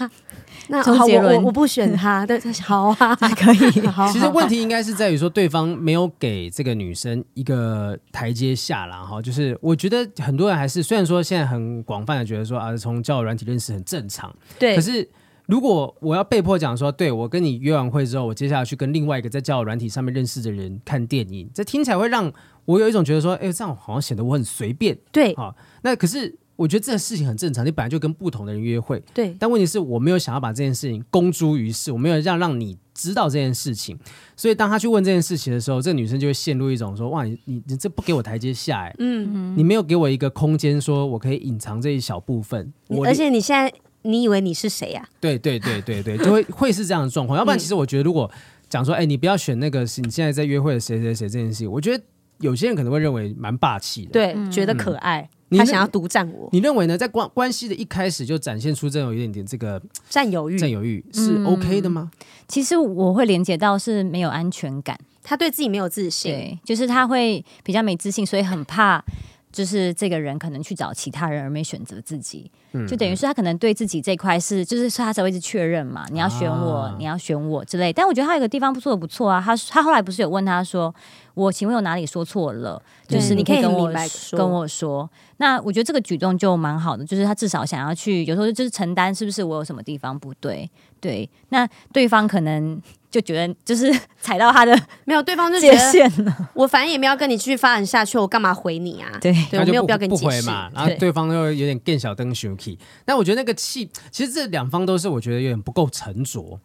那好，我我我不选他，对，好啊，可以。好，其实问题应该是在于说，对方没有给这个女生一个台阶下啦。哈。就是我觉得很多人还是，虽然说现在很广泛的觉得说啊，从交友软体认识很正常，对。可是如果我要被迫讲说，对我跟你约完会之后，我接下来去跟另外一个在交友软体上面认识的人看电影，这听起来会让我有一种觉得说，哎，这样好像显得我很随便。对，好，那可是。我觉得这个事情很正常，你本来就跟不同的人约会，对。但问题是我没有想要把这件事情公诸于世，我没有让让你知道这件事情，所以当他去问这件事情的时候，这个女生就会陷入一种说：哇，你你你这不给我台阶下，哎，嗯嗯，你没有给我一个空间，说我可以隐藏这一小部分。而且你现在你以为你是谁呀？对对对对对，就会会是这样的状况。要不然，其实我觉得如果讲说，哎，你不要选那个是你现在在约会的谁谁谁这件事情，我觉得有些人可能会认为蛮霸气的，对，觉得可爱。他想要独占我，你认为呢？在关关系的一开始就展现出这种有一点点这个占有欲，占有欲是 OK 的吗？嗯，其实我会连接到是没有安全感，他对自己没有自信，对，就是他会比较没自信，所以很怕。就是这个人可能去找其他人而没选择自己，嗯、就等于是他可能对自己这块是，就是他才会一直确认嘛，你要选我，啊、你要选我之类。但我觉得他有个地方不做的不错啊，他他后来不是有问他说，我请问有哪里说错了？就是你可以跟我说跟我说。那我觉得这个举动就蛮好的，就是他至少想要去，有时候就是承担是不是我有什么地方不对？对，那对方可能。就觉得就是 踩到他的 没有，对方就觉得我反正也没有跟你继续发展下去，我干嘛回你啊？对，对我没有必要跟你不回嘛。然后对方又有点更小灯 shuky，但我觉得那个气，其实这两方都是我觉得有点不够沉着。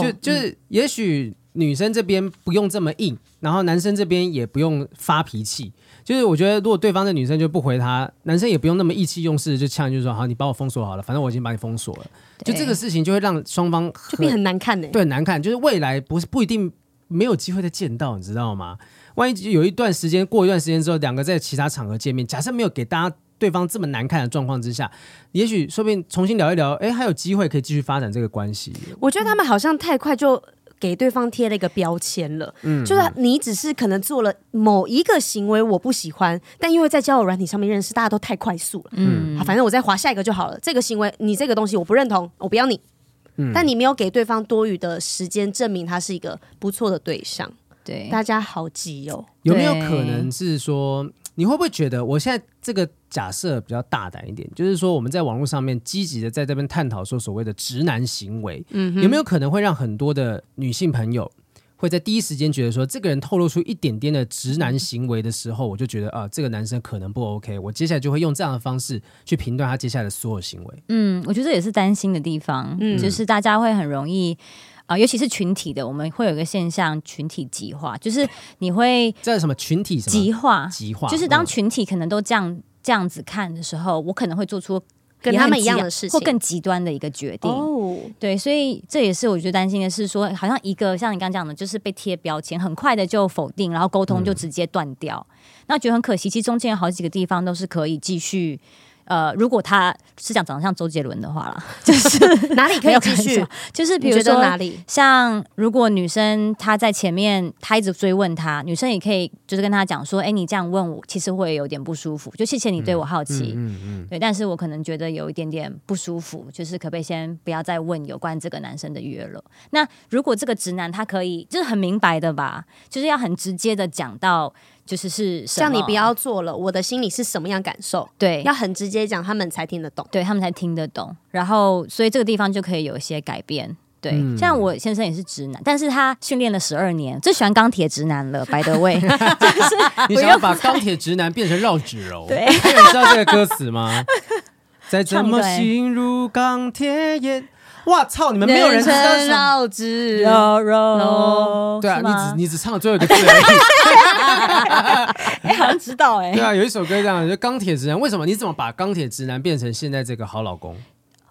就就是也许女生这边不用这么硬，然后男生这边也不用发脾气。就是我觉得，如果对方的女生就不回他，男生也不用那么意气用事，就呛，就说好，你把我封锁好了，反正我已经把你封锁了。就这个事情就会让双方就变很难看呢。对，很难看，就是未来不是不一定没有机会再见到，你知道吗？万一有一段时间过一段时间之后，两个在其他场合见面，假设没有给大家对方这么难看的状况之下，也许说不定重新聊一聊，哎，还有机会可以继续发展这个关系。我觉得他们好像太快就。给对方贴了一个标签了，嗯，就是你只是可能做了某一个行为我不喜欢，但因为在交友软体上面认识，大家都太快速了，嗯，好，反正我再划下一个就好了。这个行为你这个东西我不认同，我不要你，嗯，但你没有给对方多余的时间证明他是一个不错的对象，对，大家好急哦，有没有可能是说？你会不会觉得我现在这个假设比较大胆一点？就是说，我们在网络上面积极的在这边探讨说所谓的直男行为，嗯，有没有可能会让很多的女性朋友会在第一时间觉得说，这个人透露出一点点的直男行为的时候，我就觉得啊，这个男生可能不 OK，我接下来就会用这样的方式去评断他接下来的所有行为。嗯，我觉得这也是担心的地方，嗯，就是大家会很容易。啊，尤其是群体的，我们会有一个现象，群体极化，就是你会这什么群体极化，极化，就是当群体可能都这样这样子看的时候，我可能会做出跟他们一样的事情，或更极端的一个决定。哦，对，所以这也是我觉得担心的是说，好像一个像你刚刚讲的，就是被贴标签，很快的就否定，然后沟通就直接断掉，嗯、那觉得很可惜。其实中间有好几个地方都是可以继续。呃，如果他是想长得像周杰伦的话啦，就是哪里可以继续？就是比如说哪里，像如果女生她在前面，她一直追问他，女生也可以就是跟他讲说，哎、欸，你这样问我，其实会有点不舒服。就谢谢你对我好奇，嗯嗯，嗯嗯对，但是我可能觉得有一点点不舒服，就是可不可以先不要再问有关这个男生的约了？那如果这个直男他可以，就是很明白的吧，就是要很直接的讲到。就是是像你不要做了，我的心里是什么样感受？对，要很直接讲，他们才听得懂，对他们才听得懂。然后，所以这个地方就可以有一些改变。对，嗯、像我先生也是直男，但是他训练了十二年，最喜欢钢铁直男了。By the way，就是 你想要把钢铁直男变成绕指柔？对，你知道这个歌词吗？再怎么心如钢铁也。哇操！你们没有人知道是绕指柔柔，对啊，你只你只唱了最后一个字而已。哎，好像知道哎。对啊，有一首歌这样，就钢铁直男。为什么？你怎么把钢铁直男变成现在这个好老公？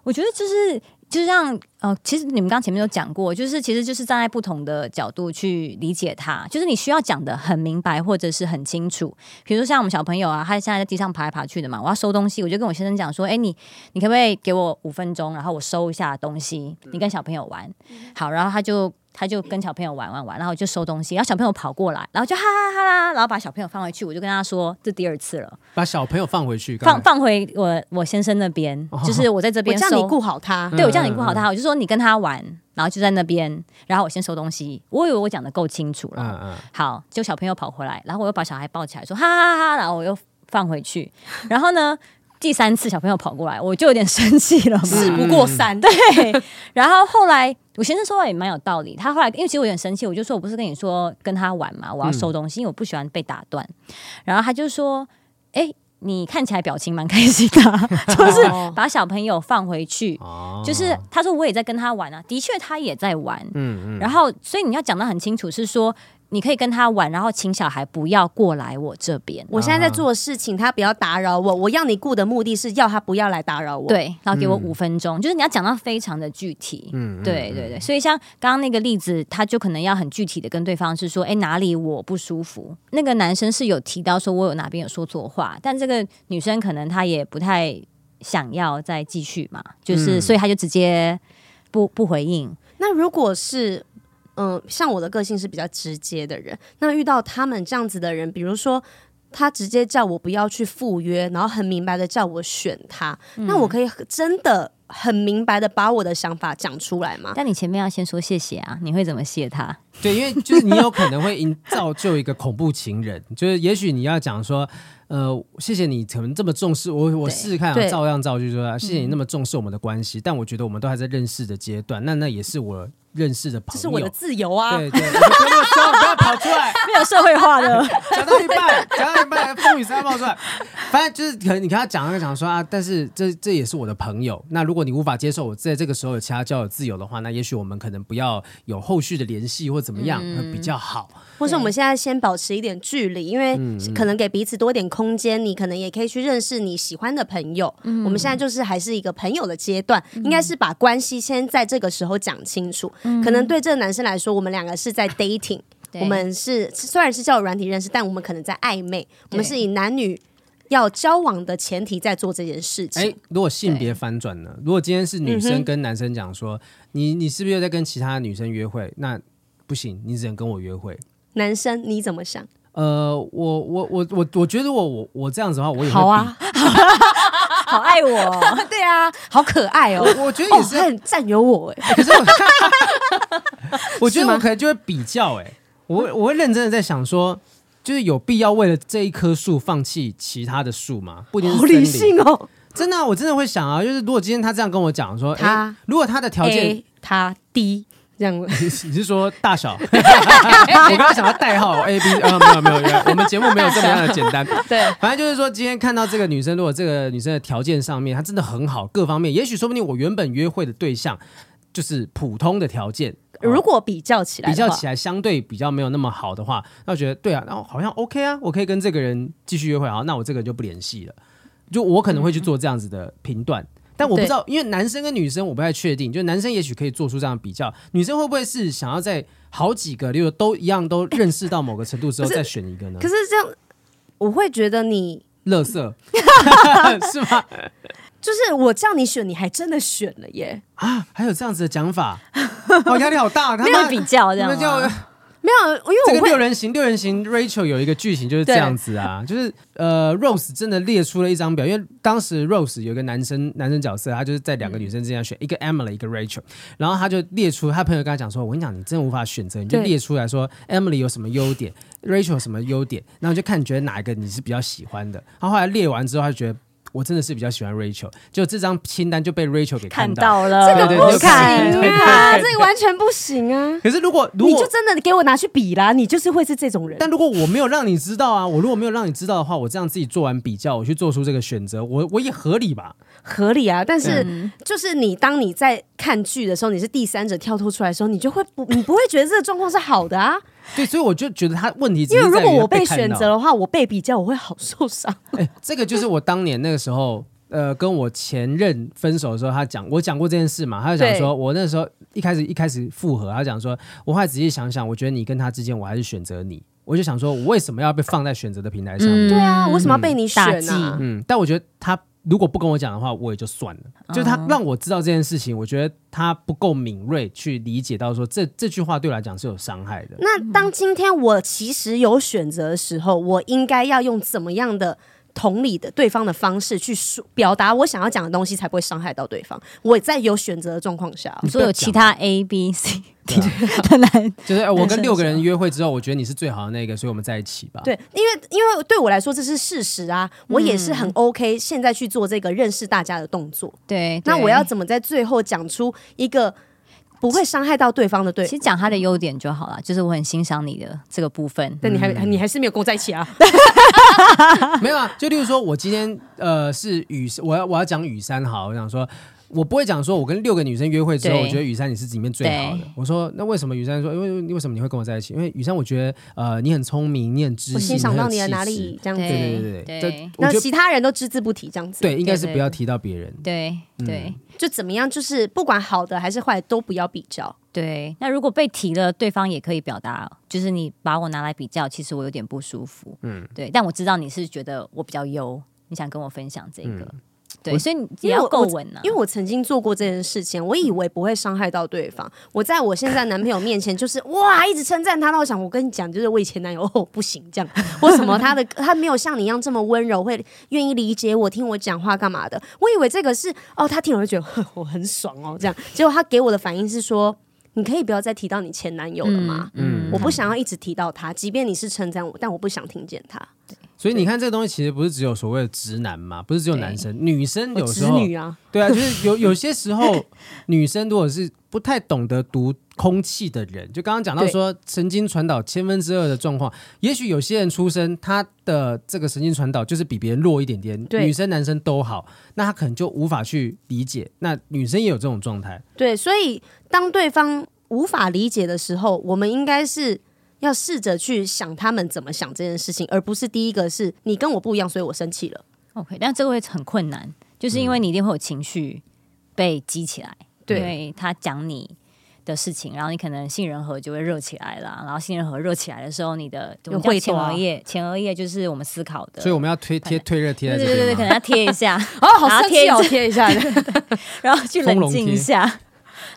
我觉得就是就像呃，其实你们刚前面都讲过，就是其实就是站在不同的角度去理解它，就是你需要讲的很明白或者是很清楚。比如说像我们小朋友啊，他现在在地上爬来爬去的嘛，我要收东西，我就跟我先生讲说，哎，你你可不可以给我五分钟，然后我收一下东西，你跟小朋友玩。好，然后他就。他就跟小朋友玩玩玩，然后就收东西，然后小朋友跑过来，然后就哈哈哈啦，然后把小朋友放回去，我就跟他说，这第二次了，把小朋友放回去，放放回我我先生那边，哦、就是我在这边，我叫你顾好他，对，我叫你顾好他，我就说你跟他玩，然后就在那边，然后我先收东西，我以为我讲的够清楚了，嗯嗯，好，就小朋友跑回来，然后我又把小孩抱起来说哈哈哈哈，然后我又放回去，然后呢？第三次小朋友跑过来，我就有点生气了。事不过三，对。然后后来我先生说话也蛮有道理。他后来因为其实我有点生气，我就说我不是跟你说跟他玩嘛，我要收东西，嗯、因为我不喜欢被打断。然后他就说：“哎、欸，你看起来表情蛮开心的，就是把小朋友放回去。哦、就是他说我也在跟他玩啊，的确他也在玩。嗯嗯。然后所以你要讲得很清楚，是说。你可以跟他玩，然后请小孩不要过来我这边。我现在在做事，请他不要打扰我。我要你顾的目的是要他不要来打扰我。对，然后给我五分钟，嗯、就是你要讲到非常的具体。嗯，对对对。所以像刚刚那个例子，他就可能要很具体的跟对方是说，哎，哪里我不舒服？那个男生是有提到说我有哪边有说错话，但这个女生可能她也不太想要再继续嘛，就是、嗯、所以他就直接不不回应。那如果是？嗯，像我的个性是比较直接的人，那遇到他们这样子的人，比如说他直接叫我不要去赴约，然后很明白的叫我选他，嗯、那我可以真的很明白的把我的想法讲出来吗？但你前面要先说谢谢啊，你会怎么谢他？对，因为就是你有可能会营造就一个恐怖情人，就是也许你要讲说。呃，谢谢你可能这么重视我，我试试看啊，照样造句说，谢谢你那么重视我们的关系，嗯、但我觉得我们都还在认识的阶段，那那也是我认识的朋友，这是我的自由啊，对对，不要说，不要跑出来，没有社会化的，讲到一半，讲到一半，风雨三冒出来，反正就是可能你跟他讲那个讲说啊，但是这这也是我的朋友，那如果你无法接受我在这个时候有其他交友自由的话，那也许我们可能不要有后续的联系或怎么样、嗯、会比较好。或是我们现在先保持一点距离，因为可能给彼此多点空间，你可能也可以去认识你喜欢的朋友。嗯、我们现在就是还是一个朋友的阶段，嗯、应该是把关系先在这个时候讲清楚。嗯、可能对这个男生来说，我们两个是在 dating，我们是虽然是交友软体认识，但我们可能在暧昧。我们是以男女要交往的前提在做这件事情。哎，如果性别反转呢？如果今天是女生跟男生讲说，嗯、你你是不是又在跟其他女生约会？那不行，你只能跟我约会。男生你怎么想？呃，我我我我我觉得我我我这样子的话，我也好啊，好爱我，对啊，好可爱哦。我觉得也是、哦、很占有我哎，可是我，我觉得我可能就会比较哎，我我会认真的在想说，就是有必要为了这一棵树放弃其他的树吗？不一定是好理性哦，真的、啊，我真的会想啊，就是如果今天他这样跟我讲说，他、欸、如果他的条件 A, 他低。这样你是说大小？我刚刚想要代号 A B，呃，没有没有，我们节目没有这么样的简单。对，反正就是说，今天看到这个女生，如果这个女生的条件上面她真的很好，各方面，也许说不定我原本约会的对象就是普通的条件。如果比较起来，比较起来相对比较没有那么好的话，那我觉得对啊，然后好像 OK 啊，我可以跟这个人继续约会啊，那我这个就不联系了。就我可能会去做这样子的评断。但我不知道，因为男生跟女生我不太确定，就男生也许可以做出这样的比较，女生会不会是想要在好几个，例如都一样都认识到某个程度之后再选一个呢？可是，这样，我会觉得你乐色 是吗？就是我叫你选，你还真的选了耶！啊，还有这样子的讲法，哦，压力好大，他们比较这样。没有，因为我这个六人行，六人行，Rachel 有一个剧情就是这样子啊，就是呃，Rose 真的列出了一张表，因为当时 Rose 有一个男生男生角色，他就是在两个女生之间选、嗯、一个 Emily 一个 Rachel，然后他就列出他朋友跟他讲说，我跟你讲，你真的无法选择，你就列出来说 Emily 有什么优点，Rachel 有什么优点，然后就看你觉得哪一个你是比较喜欢的，然后后来列完之后，他就觉得。我真的是比较喜欢 Rachel，就这张清单就被 Rachel 给看到，了，这个不行啊，这个完全不行啊。可是如果，如果你就真的给我拿去比啦，你就是会是这种人。但如果我没有让你知道啊，我如果没有让你知道的话，我这样自己做完比较，我去做出这个选择，我我也合理吧？合理啊。但是就是你当你在看剧的时候，你是第三者跳脱出来的时候，你就会不，你不会觉得这个状况是好的啊。对，所以我就觉得他问题只是，因为如果我被选择的话，我被比较，我会好受伤。哎，这个就是我当年那个时候呃跟我前任分手的时候，他讲我讲过这件事嘛，他就讲说我那时候一开始一开始复合，他讲说我后来仔细想想，我觉得你跟他之间，我还是选择你。我就想说，我为什么要被放在选择的平台上面？对啊，我为什么要被你选啊？嗯，但我觉得他如果不跟我讲的话，我也就算了。就是他让我知道这件事情，我觉得他不够敏锐去理解到说这这句话对我来讲是有伤害的。那当今天我其实有选择的时候，我应该要用怎么样的？同理的对方的方式去说表达我想要讲的东西，才不会伤害到对方。我在有选择的状况下，你说有其他 A B C 的男，就是我跟六个人约会之后，我觉得你是最好的那个，所以我们在一起吧。对，因为因为对我来说这是事实啊，我也是很 OK。现在去做这个认识大家的动作，对，那我要怎么在最后讲出一个？不会伤害到对方的，对。其实讲他的优点就好了，就是我很欣赏你的这个部分。但你还、嗯、你还是没有跟我在一起啊？没有啊，就例如说，我今天呃是雨，我要我要讲雨山好，我想说。我不会讲说，我跟六个女生约会之后，我觉得雨珊你是里面最好的。我说那为什么雨珊说，因为为什么你会跟我在一起？因为雨珊我觉得呃你很聪明，你很知性，我欣赏到你的哪里这样子。对对对对，那其他人都只字不提这样子。对，应该是不要提到别人。对对，就怎么样，就是不管好的还是坏的都不要比较。对，那如果被提了，对方也可以表达，就是你把我拿来比较，其实我有点不舒服。嗯，对，但我知道你是觉得我比较优，你想跟我分享这个。嗯对，所以你也要够稳呢。因为我曾经做过这件事情，我以为不会伤害到对方。我在我现在男朋友面前，就是 哇，一直称赞他。那我想，我跟你讲，就是我以前男友 哦，不行，这样为什么他的他没有像你一样这么温柔，会愿意理解我，听我讲话干嘛的？我以为这个是哦，他听了会觉得 我很爽哦，这样。结果他给我的反应是说，你可以不要再提到你前男友了吗？嗯，嗯，我不想要一直提到他，即便你是称赞我，但我不想听见他。所以你看，这个东西其实不是只有所谓的直男嘛，不是只有男生，女生有时候，女啊，对啊，就是有 有些时候，女生如果是不太懂得读空气的人，就刚刚讲到说神经传导千分之二的状况，也许有些人出生他的这个神经传导就是比别人弱一点点，女生男生都好，那他可能就无法去理解。那女生也有这种状态，对，所以当对方无法理解的时候，我们应该是。要试着去想他们怎么想这件事情，而不是第一个是你跟我不一样，所以我生气了。OK，但这个会很困难，就是因为你一定会有情绪被激起来，因为他讲你的事情，然后你可能杏仁核就会热起来了，然后杏仁核热起来的时候，你的会前额叶，前额叶就是我们思考的，所以我们要推贴退热贴，对对对对，可能要贴一下，哦，好生气哦，贴一下，然后去冷静一下。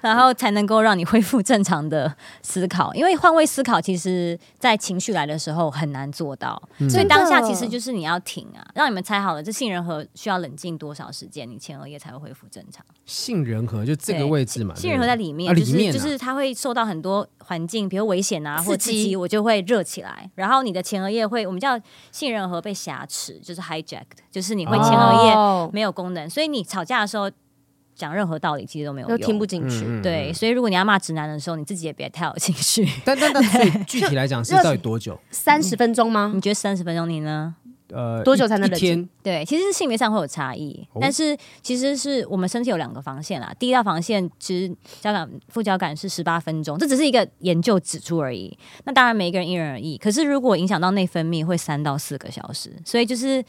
然后才能够让你恢复正常的思考，因为换位思考其实，在情绪来的时候很难做到，嗯、所以当下其实就是你要停啊。让你们猜好了，这杏仁核需要冷静多少时间，你前额叶才会恢复正常？杏仁核就这个位置嘛，杏仁核在里面，就是、就是它会受到很多环境，比如危险啊或刺激，我就会热起来，然后你的前额叶会，我们叫杏仁核被挟持，就是 hijacked，就是你会前额叶没有功能，哦、所以你吵架的时候。讲任何道理其实都没有用，都听不进去。嗯、对，所以如果你要骂直男的时候，你自己也别太有情绪。但但但，所以具体来讲是 到底多久？三十分钟吗？你觉得三十分钟？你呢？呃，多久才能冷静？对，其实是性别上会有差异，哦、但是其实是我们身体有两个防线啦。第一道防线其实交感副交感是十八分钟，这只是一个研究指出而已。那当然每一个人因人而异，可是如果影响到内分泌，会三到四个小时，所以就是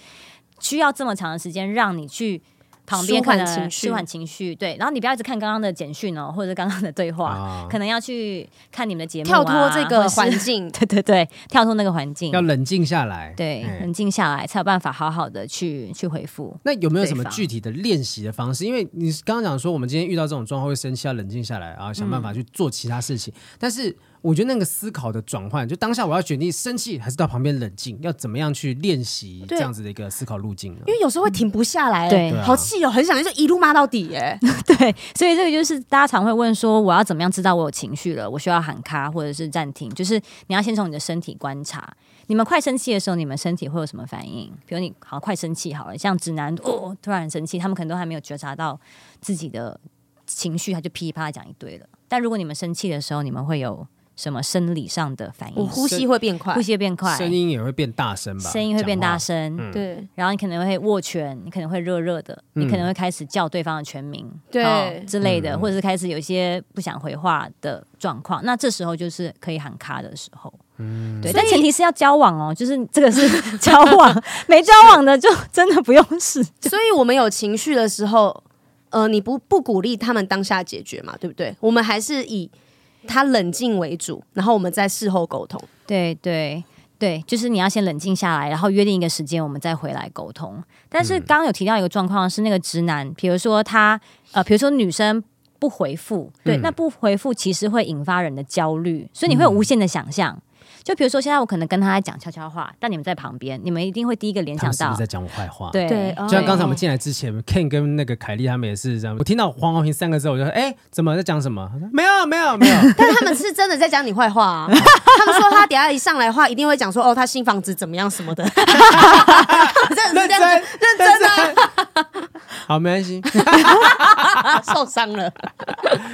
需要这么长的时间让你去。旁边可能舒缓情绪，对，然后你不要一直看刚刚的简讯哦，或者刚刚的对话，啊、可能要去看你们的节目、啊，跳脱这个环 境，对对对，跳脱那个环境，要冷静下来，对，嗯、冷静下来才有办法好好的去去回复。那有没有什么具体的练习的方式？因为你刚刚讲说，我们今天遇到这种状况会生气，要冷静下来，然后想办法去做其他事情，嗯、但是。我觉得那个思考的转换，就当下我要决定生气还是到旁边冷静，要怎么样去练习这样子的一个思考路径呢？因为有时候会停不下来，对，好气哦，很想就一路骂到底，哎，对，所以这个就是大家常会问说，我要怎么样知道我有情绪了？我需要喊卡或者是暂停？就是你要先从你的身体观察，你们快生气的时候，你们身体会有什么反应？比如你好快生气好了，像直男哦突然很生气，他们可能都还没有觉察到自己的情绪，他就噼里啪啦讲一堆了。但如果你们生气的时候，你们会有。什么生理上的反应？我呼吸会变快，呼吸会变快，声音也会变大声吧？声音会变大声，嗯、对。然后你可能会握拳，你可能会热热的，嗯、你可能会开始叫对方的全名，对、哦、之类的，嗯、或者是开始有一些不想回话的状况。那这时候就是可以喊卡的时候。嗯，对，但前提是要交往哦，就是这个是 交往，没交往的就真的不用试。所以我们有情绪的时候，呃，你不不鼓励他们当下解决嘛，对不对？我们还是以他冷静为主，然后我们再事后沟通。对对对，就是你要先冷静下来，然后约定一个时间，我们再回来沟通。但是刚刚有提到一个状况是那个直男，比如说他呃，比如说女生不回复，对，那不回复其实会引发人的焦虑，所以你会有无限的想象。就比如说，现在我可能跟他在讲悄悄话，但你们在旁边，你们一定会第一个联想到是不是在讲我坏话。对，对就像刚才我们进来之前，Ken 跟那个凯莉他们也是这样。我听到黄豪平三个字，我就说：“哎，怎么在讲什么？”没有，没有，没有。但他们是真的在讲你坏话啊！他们说他等下一上来的话，一定会讲说：“哦，他新房子怎么样什么的。”真的是这样子，认真的。好，没关系。受伤了。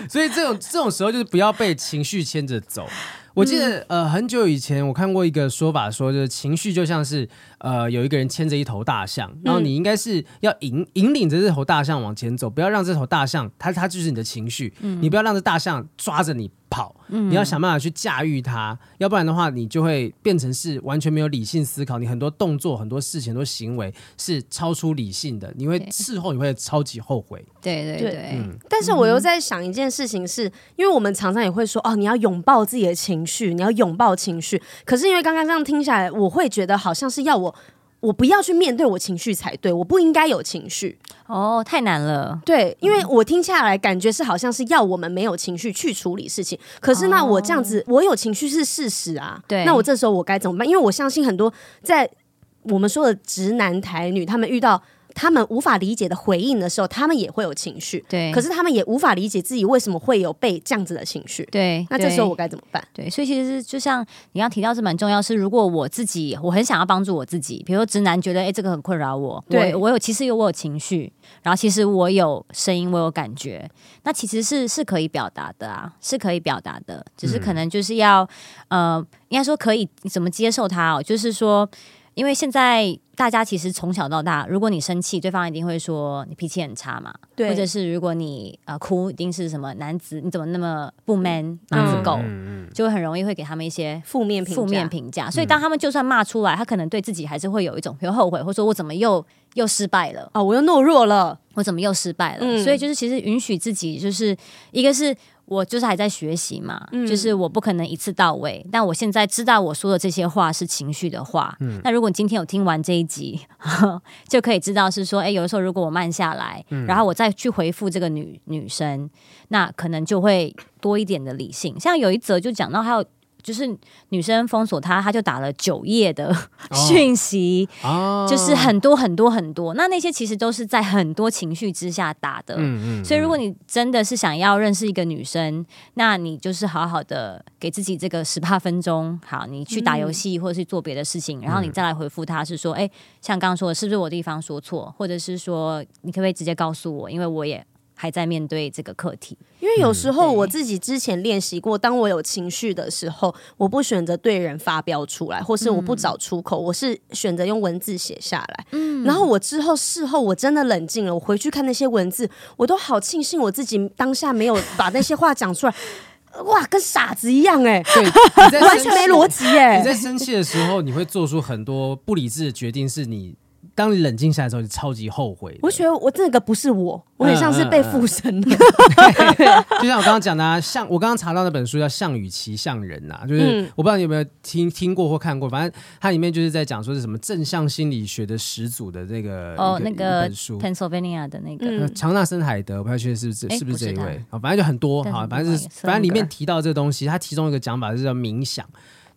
所以这种这种时候，就是不要被情绪牵着走。我记得呃很久以前我看过一个说法，说就是情绪就像是呃有一个人牵着一头大象，然后你应该是要引引领着这头大象往前走，不要让这头大象它它就是你的情绪，嗯你不要让这大象抓着你跑，嗯你要想办法去驾驭它，要不然的话你就会变成是完全没有理性思考，你很多动作、很多事情、很多行为是超出理性的，你会事后你会超级后悔。对对对，对，嗯。但是我又在想一件事情是，是因为我们常常也会说哦，你要拥抱自己的情绪，你要拥抱情绪。可是因为刚刚这样听下来，我会觉得好像是要我。我不要去面对我情绪才对，我不应该有情绪哦，太难了。对，因为我听下来感觉是好像是要我们没有情绪去处理事情，可是那我这样子，我有情绪是事实啊。对，那我这时候我该怎么办？因为我相信很多在我们说的直男台女，他们遇到。他们无法理解的回应的时候，他们也会有情绪。对，可是他们也无法理解自己为什么会有被这样子的情绪。对，那这时候我该怎么办？对，所以其实就像你刚刚提到是蛮重要，是如果我自己我很想要帮助我自己，比如说直男觉得哎这个很困扰我，对我，我有其实有我有情绪，然后其实我有声音，我有感觉，那其实是是可以表达的啊，是可以表达的，只是可能就是要、嗯、呃，应该说可以怎么接受它哦，就是说。因为现在大家其实从小到大，如果你生气，对方一定会说你脾气很差嘛，对，或者是如果你呃哭，一定是什么男子你怎么那么不 man，男子狗，嗯、就会很容易会给他们一些负面负面评价。所以当他们就算骂出来，他可能对自己还是会有一种比如后悔，或者说我怎么又又失败了。啊、哦，我又懦弱了，我怎么又失败了？嗯、所以就是其实允许自己，就是一个是。我就是还在学习嘛，嗯，就是我不可能一次到位，但我现在知道我说的这些话是情绪的话。嗯，那如果你今天有听完这一集，就可以知道是说，哎，有的时候如果我慢下来，嗯，然后我再去回复这个女女生，那可能就会多一点的理性。像有一则就讲到还有。就是女生封锁他，他就打了九页的 讯息，哦，就是很多很多很多。那那些其实都是在很多情绪之下打的。嗯嗯。所以如果你真的是想要认识一个女生，那你就是好好的给自己这个十八分钟，好，你去打游戏或者是做别的事情，然后你再来回复他，是说，哎，像刚刚说的，是不是我地方说错，或者是说，你可不可以直接告诉我，因为我也。还在面对这个课题，因为有时候我自己之前练习过，当我有情绪的时候，我不选择对人发飙出来，或是我不找出口，我是选择用文字写下来。嗯，然后我之后事后我真的冷静了，我回去看那些文字，我都好庆幸我自己当下没有把那些话讲出来。哇，跟傻子一样哎，对，完全没逻辑哎。你在生气的时候，你会做出很多不理智的决定，是你。当你冷静下来之后，你超级后悔。我觉得我这个不是我，我很像是被附身的。就像我刚刚讲的、啊，像我刚刚查到那本书叫《项羽骑象人》呐，就是、嗯、我不知道你有没有听听过或看过，反正它里面就是在讲说是什么正向心理学的始祖的这个哦，那个本书 Pennsylvania 的那个、嗯、强纳森海德，我不太确定是不是是不是这一位啊？反正就很多哈，反正是反正里面提到这个东西，它其中一个讲法是叫冥想。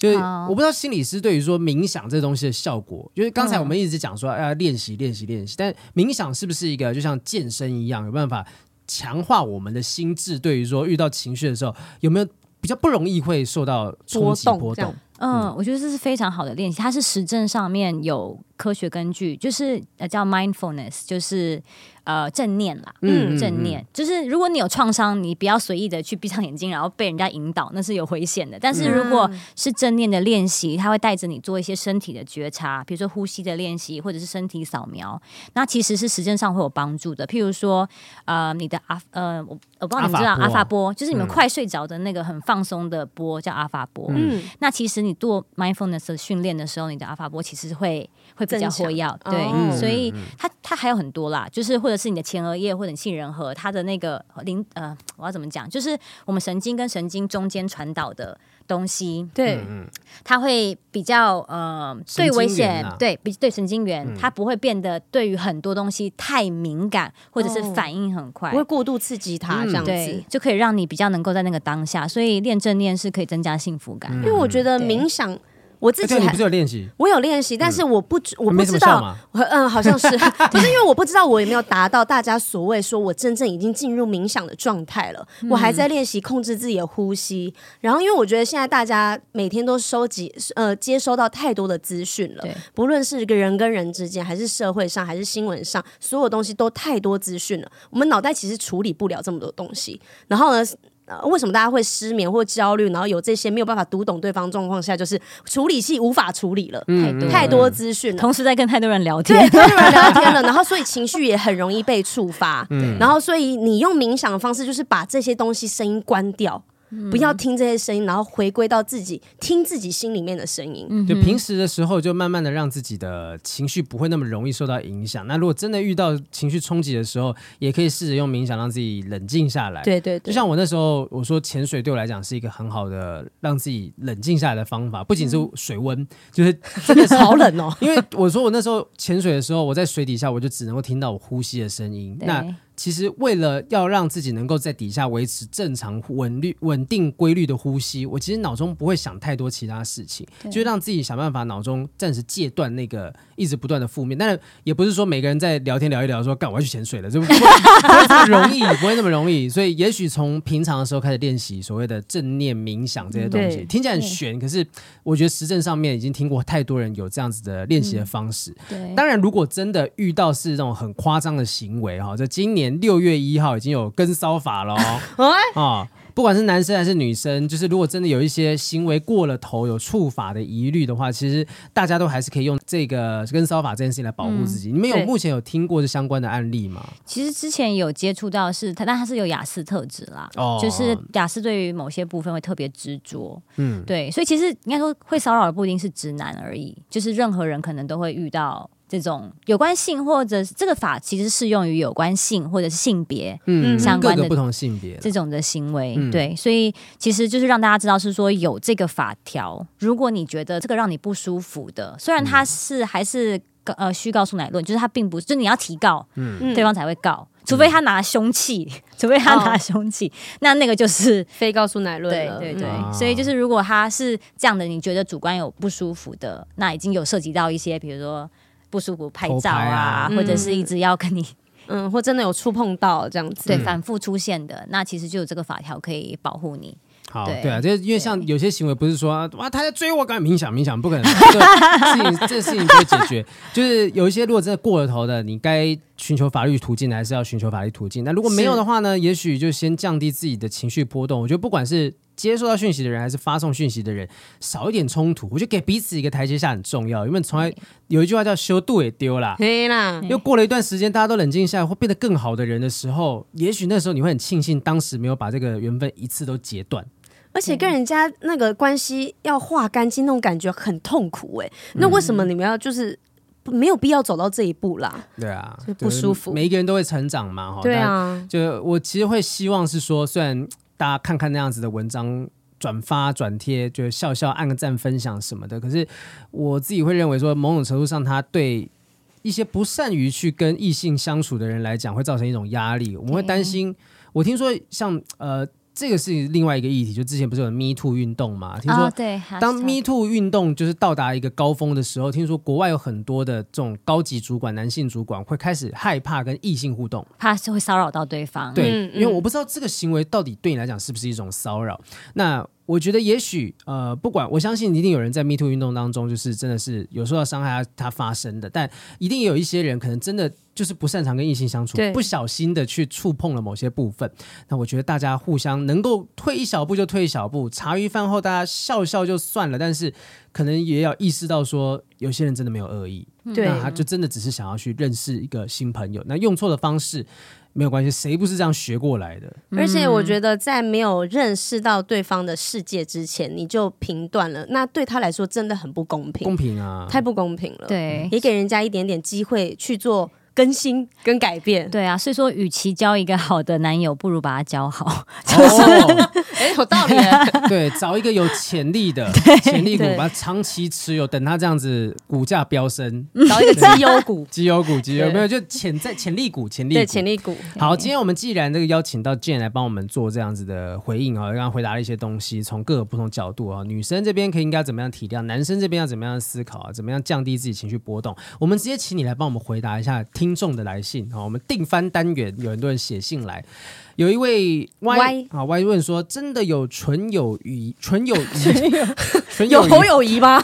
就是我不知道心理师对于说冥想这东西的效果，就是刚才我们一直讲说要练习练习练习，但冥想是不是一个就像健身一样，有办法强化我们的心智？对于说遇到情绪的时候，有没有比较不容易会受到冲击波动？嗯，我觉得这是非常好的练习，它是实证上面有。科学根据，就是呃叫 mindfulness，就是。呃，正念啦，嗯，正念就是如果你有创伤，你不要随意的去闭上眼睛，然后被人家引导，那是有危险的。但是如果是正念的练习，它会带着你做一些身体的觉察，比如说呼吸的练习，或者是身体扫描，那其实是实证上会有帮助的。譬如说，呃，你的阿呃，我我不知道你们知道阿法波，就是你们快睡着的那个很放松的波，叫阿法波。嗯，那其实你做 mindfulness 的训练的时候，你的阿法波其实会会比较活跃。对，所以它它还有很多啦，就是或者。是你的前额叶或者你杏仁核，它的那个灵呃，我要怎么讲？就是我们神经跟神经中间传导的东西，对，它会比较呃，对危险，啊、对比对神经元，嗯、它不会变得对于很多东西太敏感，或者是反应很快，不会过度刺激它，这样子、嗯、就可以让你比较能够在那个当下。所以练正念是可以增加幸福感，嗯、因为我觉得冥想。我自己还、欸、你不是有练习？我有练习，但是我不，我不知道，嗯，好像是，就是因为我不知道我有没有达到大家所谓说我真正已经进入冥想的状态了。嗯、我还在练习控制自己的呼吸。然后，因为我觉得现在大家每天都收集，呃，接收到太多的资讯了，不论是一个人跟人之间，还是社会上，还是新闻上，所有东西都太多资讯了，我们脑袋其实处理不了这么多东西。然后呢？呃，为什么大家会失眠或焦虑？然后有这些没有办法读懂对方状况下，就是处理器无法处理了，太多、嗯、太多资讯，同时在跟太多人聊天，对，太多人聊天了，然后所以情绪也很容易被触发。嗯、然后所以你用冥想的方式，就是把这些东西声音关掉。不要听这些声音，然后回归到自己，听自己心里面的声音。就平时的时候，就慢慢的让自己的情绪不会那么容易受到影响。那如果真的遇到情绪冲击的时候，也可以试着用冥想让自己冷静下来。对对对，就像我那时候我说潜水对我来讲是一个很好的让自己冷静下来的方法，不仅是水温，嗯、就是真的是好冷哦。因为我说我那时候潜水的时候，我在水底下我就只能够听到我呼吸的声音。那其实，为了要让自己能够在底下维持正常、稳律、稳定、规律的呼吸，我其实脑中不会想太多其他事情，对就让自己想办法脑中暂时戒断那个一直不断的负面。但是也不是说每个人在聊天聊一聊说干我要去潜水了，就 不会这么容易，不会那么容易。所以也许从平常的时候开始练习所谓的正念冥想这些东西，听起来很玄，可是我觉得实证上面已经听过太多人有这样子的练习的方式。嗯、对，当然如果真的遇到是那种很夸张的行为哈，就今年。六月一号已经有跟骚法了哦，哦，不管是男生还是女生，就是如果真的有一些行为过了头，有触法的疑虑的话，其实大家都还是可以用这个跟骚法这件事情来保护自己。嗯、你们有目前有听过这相关的案例吗？其实之前有接触到是他，但他是有雅思特质啦，哦，就是雅思对于某些部分会特别执着，嗯，对，所以其实应该说会骚扰的不一定是直男而已，就是任何人可能都会遇到。这种有关性或者这个法其实适用于有关性或者是性别嗯相关的不同性别这种的行为，嗯、对，所以其实就是让大家知道是说有这个法条，如果你觉得这个让你不舒服的，虽然他是还是呃需告诉乃论，就是他并不是，就你要提告，嗯，对方才会告，除非他拿凶器，嗯、除非他拿凶器，哦、那那个就是非告诉乃论，对对对，哦、所以就是如果他是这样的，你觉得主观有不舒服的，那已经有涉及到一些，比如说。不舒服拍照啊，啊或者是一直要跟你，嗯，或真的有触碰到这样子，对，反复出现的，那其实就有这个法条可以保护你。好，对，啊，就是因为像有些行为不是说哇他在追我，赶紧冥想冥想，不可能，这个事情这个事情就会解决。就是有一些如果真的过了头的，你该寻求法律途径还是要寻求法律途径。那如果没有的话呢，也许就先降低自己的情绪波动。我觉得不管是。接收到讯息的人还是发送讯息的人，少一点冲突，我觉得给彼此一个台阶下很重要。因为从来有一句话叫“修度也丢了”，对啦。又过了一段时间，大家都冷静下来，会变得更好的人的时候，也许那时候你会很庆幸当时没有把这个缘分一次都截断。而且跟人家那个关系要化干净，那种感觉很痛苦哎。那为什么你们要就是没有必要走到这一步啦？对啊，不舒服。每一个人都会成长嘛，哈。对啊，就我其实会希望是说，虽然。大家看看那样子的文章，转发转贴，就笑笑按个赞，分享什么的。可是我自己会认为说，某种程度上，他对一些不善于去跟异性相处的人来讲，会造成一种压力。我们会担心。我听说像呃。这个是另外一个议题，就之前不是有 Me Too 运动嘛？听说，当 Me Too 运动就是到达一个高峰的时候，听说国外有很多的这种高级主管、男性主管会开始害怕跟异性互动，怕是会骚扰到对方。对，因为我不知道这个行为到底对你来讲是不是一种骚扰。那我觉得也许呃，不管我相信一定有人在 Me Too 运动当中，就是真的是有受到伤害他，他发生的，但一定也有一些人可能真的就是不擅长跟异性相处，不小心的去触碰了某些部分。那我觉得大家互相能够退一小步就退一小步，茶余饭后大家笑笑就算了，但是可能也要意识到说，有些人真的没有恶意，对，那他就真的只是想要去认识一个新朋友，那用错的方式。没有关系，谁不是这样学过来的？而且我觉得，在没有认识到对方的世界之前，你就评断了，那对他来说真的很不公平。公平啊，太不公平了。对，也给人家一点点机会去做。更新跟改变，对啊，所以说，与其交一个好的男友，不如把他交好。哦，哎、哦，有道理。对，找一个有潜力的 潜力股，把它长期持有，等他这样子股价飙升，找一个绩优股，绩优股，绩优没有就潜在潜力股，潜力股，对，潜力股。好，今天我们既然这个邀请到 Jane 来帮我们做这样子的回应啊，刚刚回答了一些东西，从各个不同角度啊，女生这边可以应该怎么样体谅，男生这边要怎么样思考啊，怎么样降低自己情绪波动？我们直接请你来帮我们回答一下。听众的来信啊，我们订番单元有很多人写信来，有一位 Y 啊 Y 问说：“真的有纯友谊？纯友谊？纯友有友谊吗？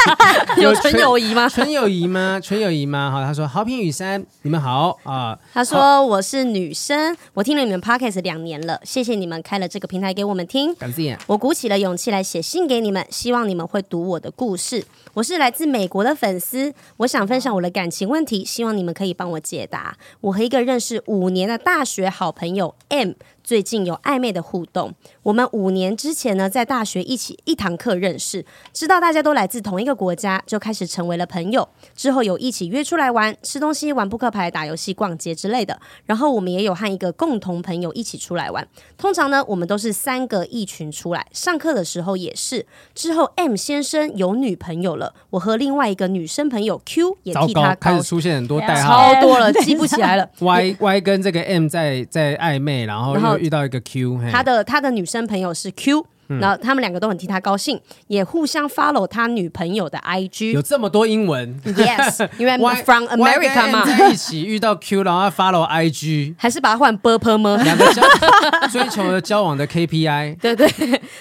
有纯友谊吗？纯友谊吗？纯友谊吗？”好，他说：“好评雨山，你们好啊。”他说：“我是女生，我听了你们 Podcast 两年了，谢谢你们开了这个平台给我们听，感谢。我鼓起了勇气来写信给你们，希望你们会读我的故事。我是来自美国的粉丝，我想分享我的感情问题，希望你们可以帮我解答。我和一个认识五年的大学好朋友 M。最近有暧昧的互动。我们五年之前呢，在大学一起一堂课认识，知道大家都来自同一个国家，就开始成为了朋友。之后有一起约出来玩，吃东西、玩扑克牌、打游戏、逛街之类的。然后我们也有和一个共同朋友一起出来玩。通常呢，我们都是三个一群出来。上课的时候也是。之后 M 先生有女朋友了，我和另外一个女生朋友 Q 也替他开始出现很多代号，超多了，记不起来了。Y Y 跟这个 M 在在暧昧，然后。遇到一个 Q，他的他的女生朋友是 Q。然后他们两个都很替他高兴，也互相 follow 他女朋友的 IG。有这么多英文？Yes，因为 from America 嘛。一起遇到 Q，然后 follow IG，还是把它换 purple 吗？两个交 追求了交往的 KPI。对对。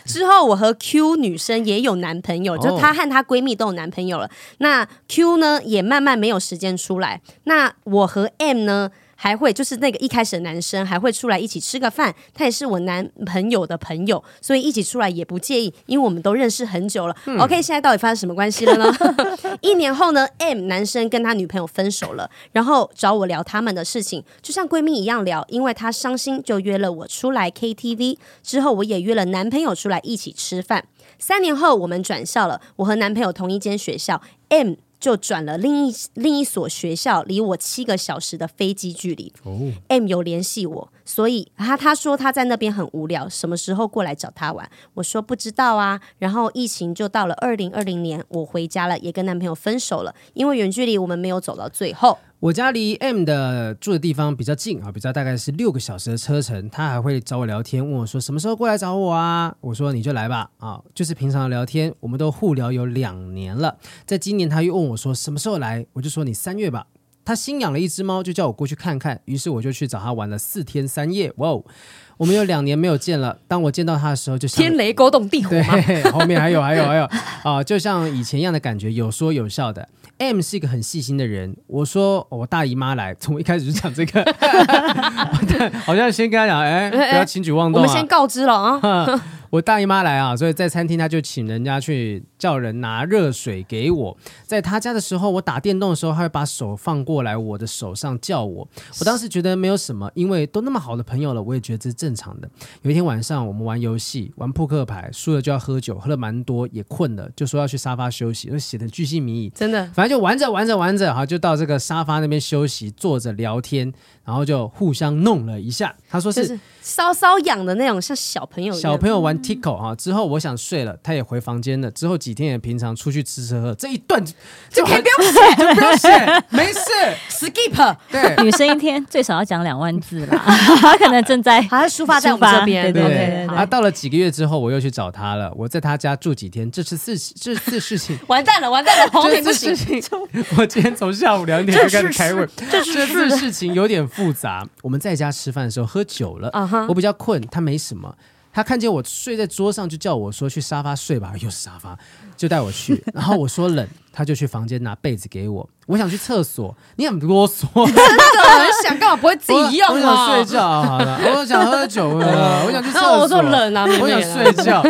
之后我和 Q 女生也有男朋友，就她和她闺蜜都有男朋友了。那 Q 呢，也慢慢没有时间出来。那我和 M 呢？还会就是那个一开始的男生还会出来一起吃个饭，他也是我男朋友的朋友，所以一起出来也不介意，因为我们都认识很久了。嗯、OK，现在到底发生什么关系了呢？一年后呢，M 男生跟他女朋友分手了，然后找我聊他们的事情，就像闺蜜一样聊，因为他伤心就约了我出来 KTV，之后我也约了男朋友出来一起吃饭。三年后我们转校了，我和男朋友同一间学校，M。就转了另一另一所学校，离我七个小时的飞机距离。Oh. M 有联系我，所以他他说他在那边很无聊，什么时候过来找他玩？我说不知道啊。然后疫情就到了二零二零年，我回家了，也跟男朋友分手了，因为远距离我们没有走到最后。我家离 M 的住的地方比较近啊，比较大概是六个小时的车程。他还会找我聊天，问我说什么时候过来找我啊？我说你就来吧啊，就是平常聊天。我们都互聊有两年了，在今年他又问我说什么时候来，我就说你三月吧。他新养了一只猫，就叫我过去看看，于是我就去找他玩了四天三夜。哇哦，我们有两年没有见了。当我见到他的时候就，就天雷勾动地火。对，后面还有还有还有啊，就像以前一样的感觉，有说有笑的。M 是一个很细心的人。我说我大姨妈来，从一开始就讲这个，好像先跟他讲，哎，不要轻举妄动啊。我们先告知了啊。我大姨妈来啊，所以在餐厅他就请人家去叫人拿热水给我。在他家的时候，我打电动的时候，他会把手放过来我的手上叫我。我当时觉得没有什么，因为都那么好的朋友了，我也觉得这是正常的。有一天晚上，我们玩游戏，玩扑克牌，输了就要喝酒，喝了蛮多，也困了，就说要去沙发休息，就写的巨细靡遗，真的，反正就玩着玩着玩着，哈，就到这个沙发那边休息，坐着聊天。然后就互相弄了一下，他说是搔搔痒的那种，像小朋友小朋友玩 Tickle 啊。之后我想睡了，他也回房间了。之后几天也平常出去吃吃喝，这一段就可以不用写，就不用写，没事，skip。对，女生一天最少要讲两万字啦，他可能正在，他抒发在我们这边。对对对。啊，到了几个月之后，我又去找他了。我在他家住几天，这次事这次事情完蛋了，完蛋了，这次事情，我今天从下午两点就开始开会，这次事情有点。复杂。我们在家吃饭的时候喝酒了，uh huh. 我比较困，他没什么。他看见我睡在桌上，就叫我说去沙发睡吧，又是沙发，就带我去。然后我说冷，他就去房间拿被子给我。我想去厕所，你很啰嗦，真的很想干嘛不会自己用我？我想睡觉，好了，我想喝酒了，我想去厕所。我说冷啊，我想睡觉。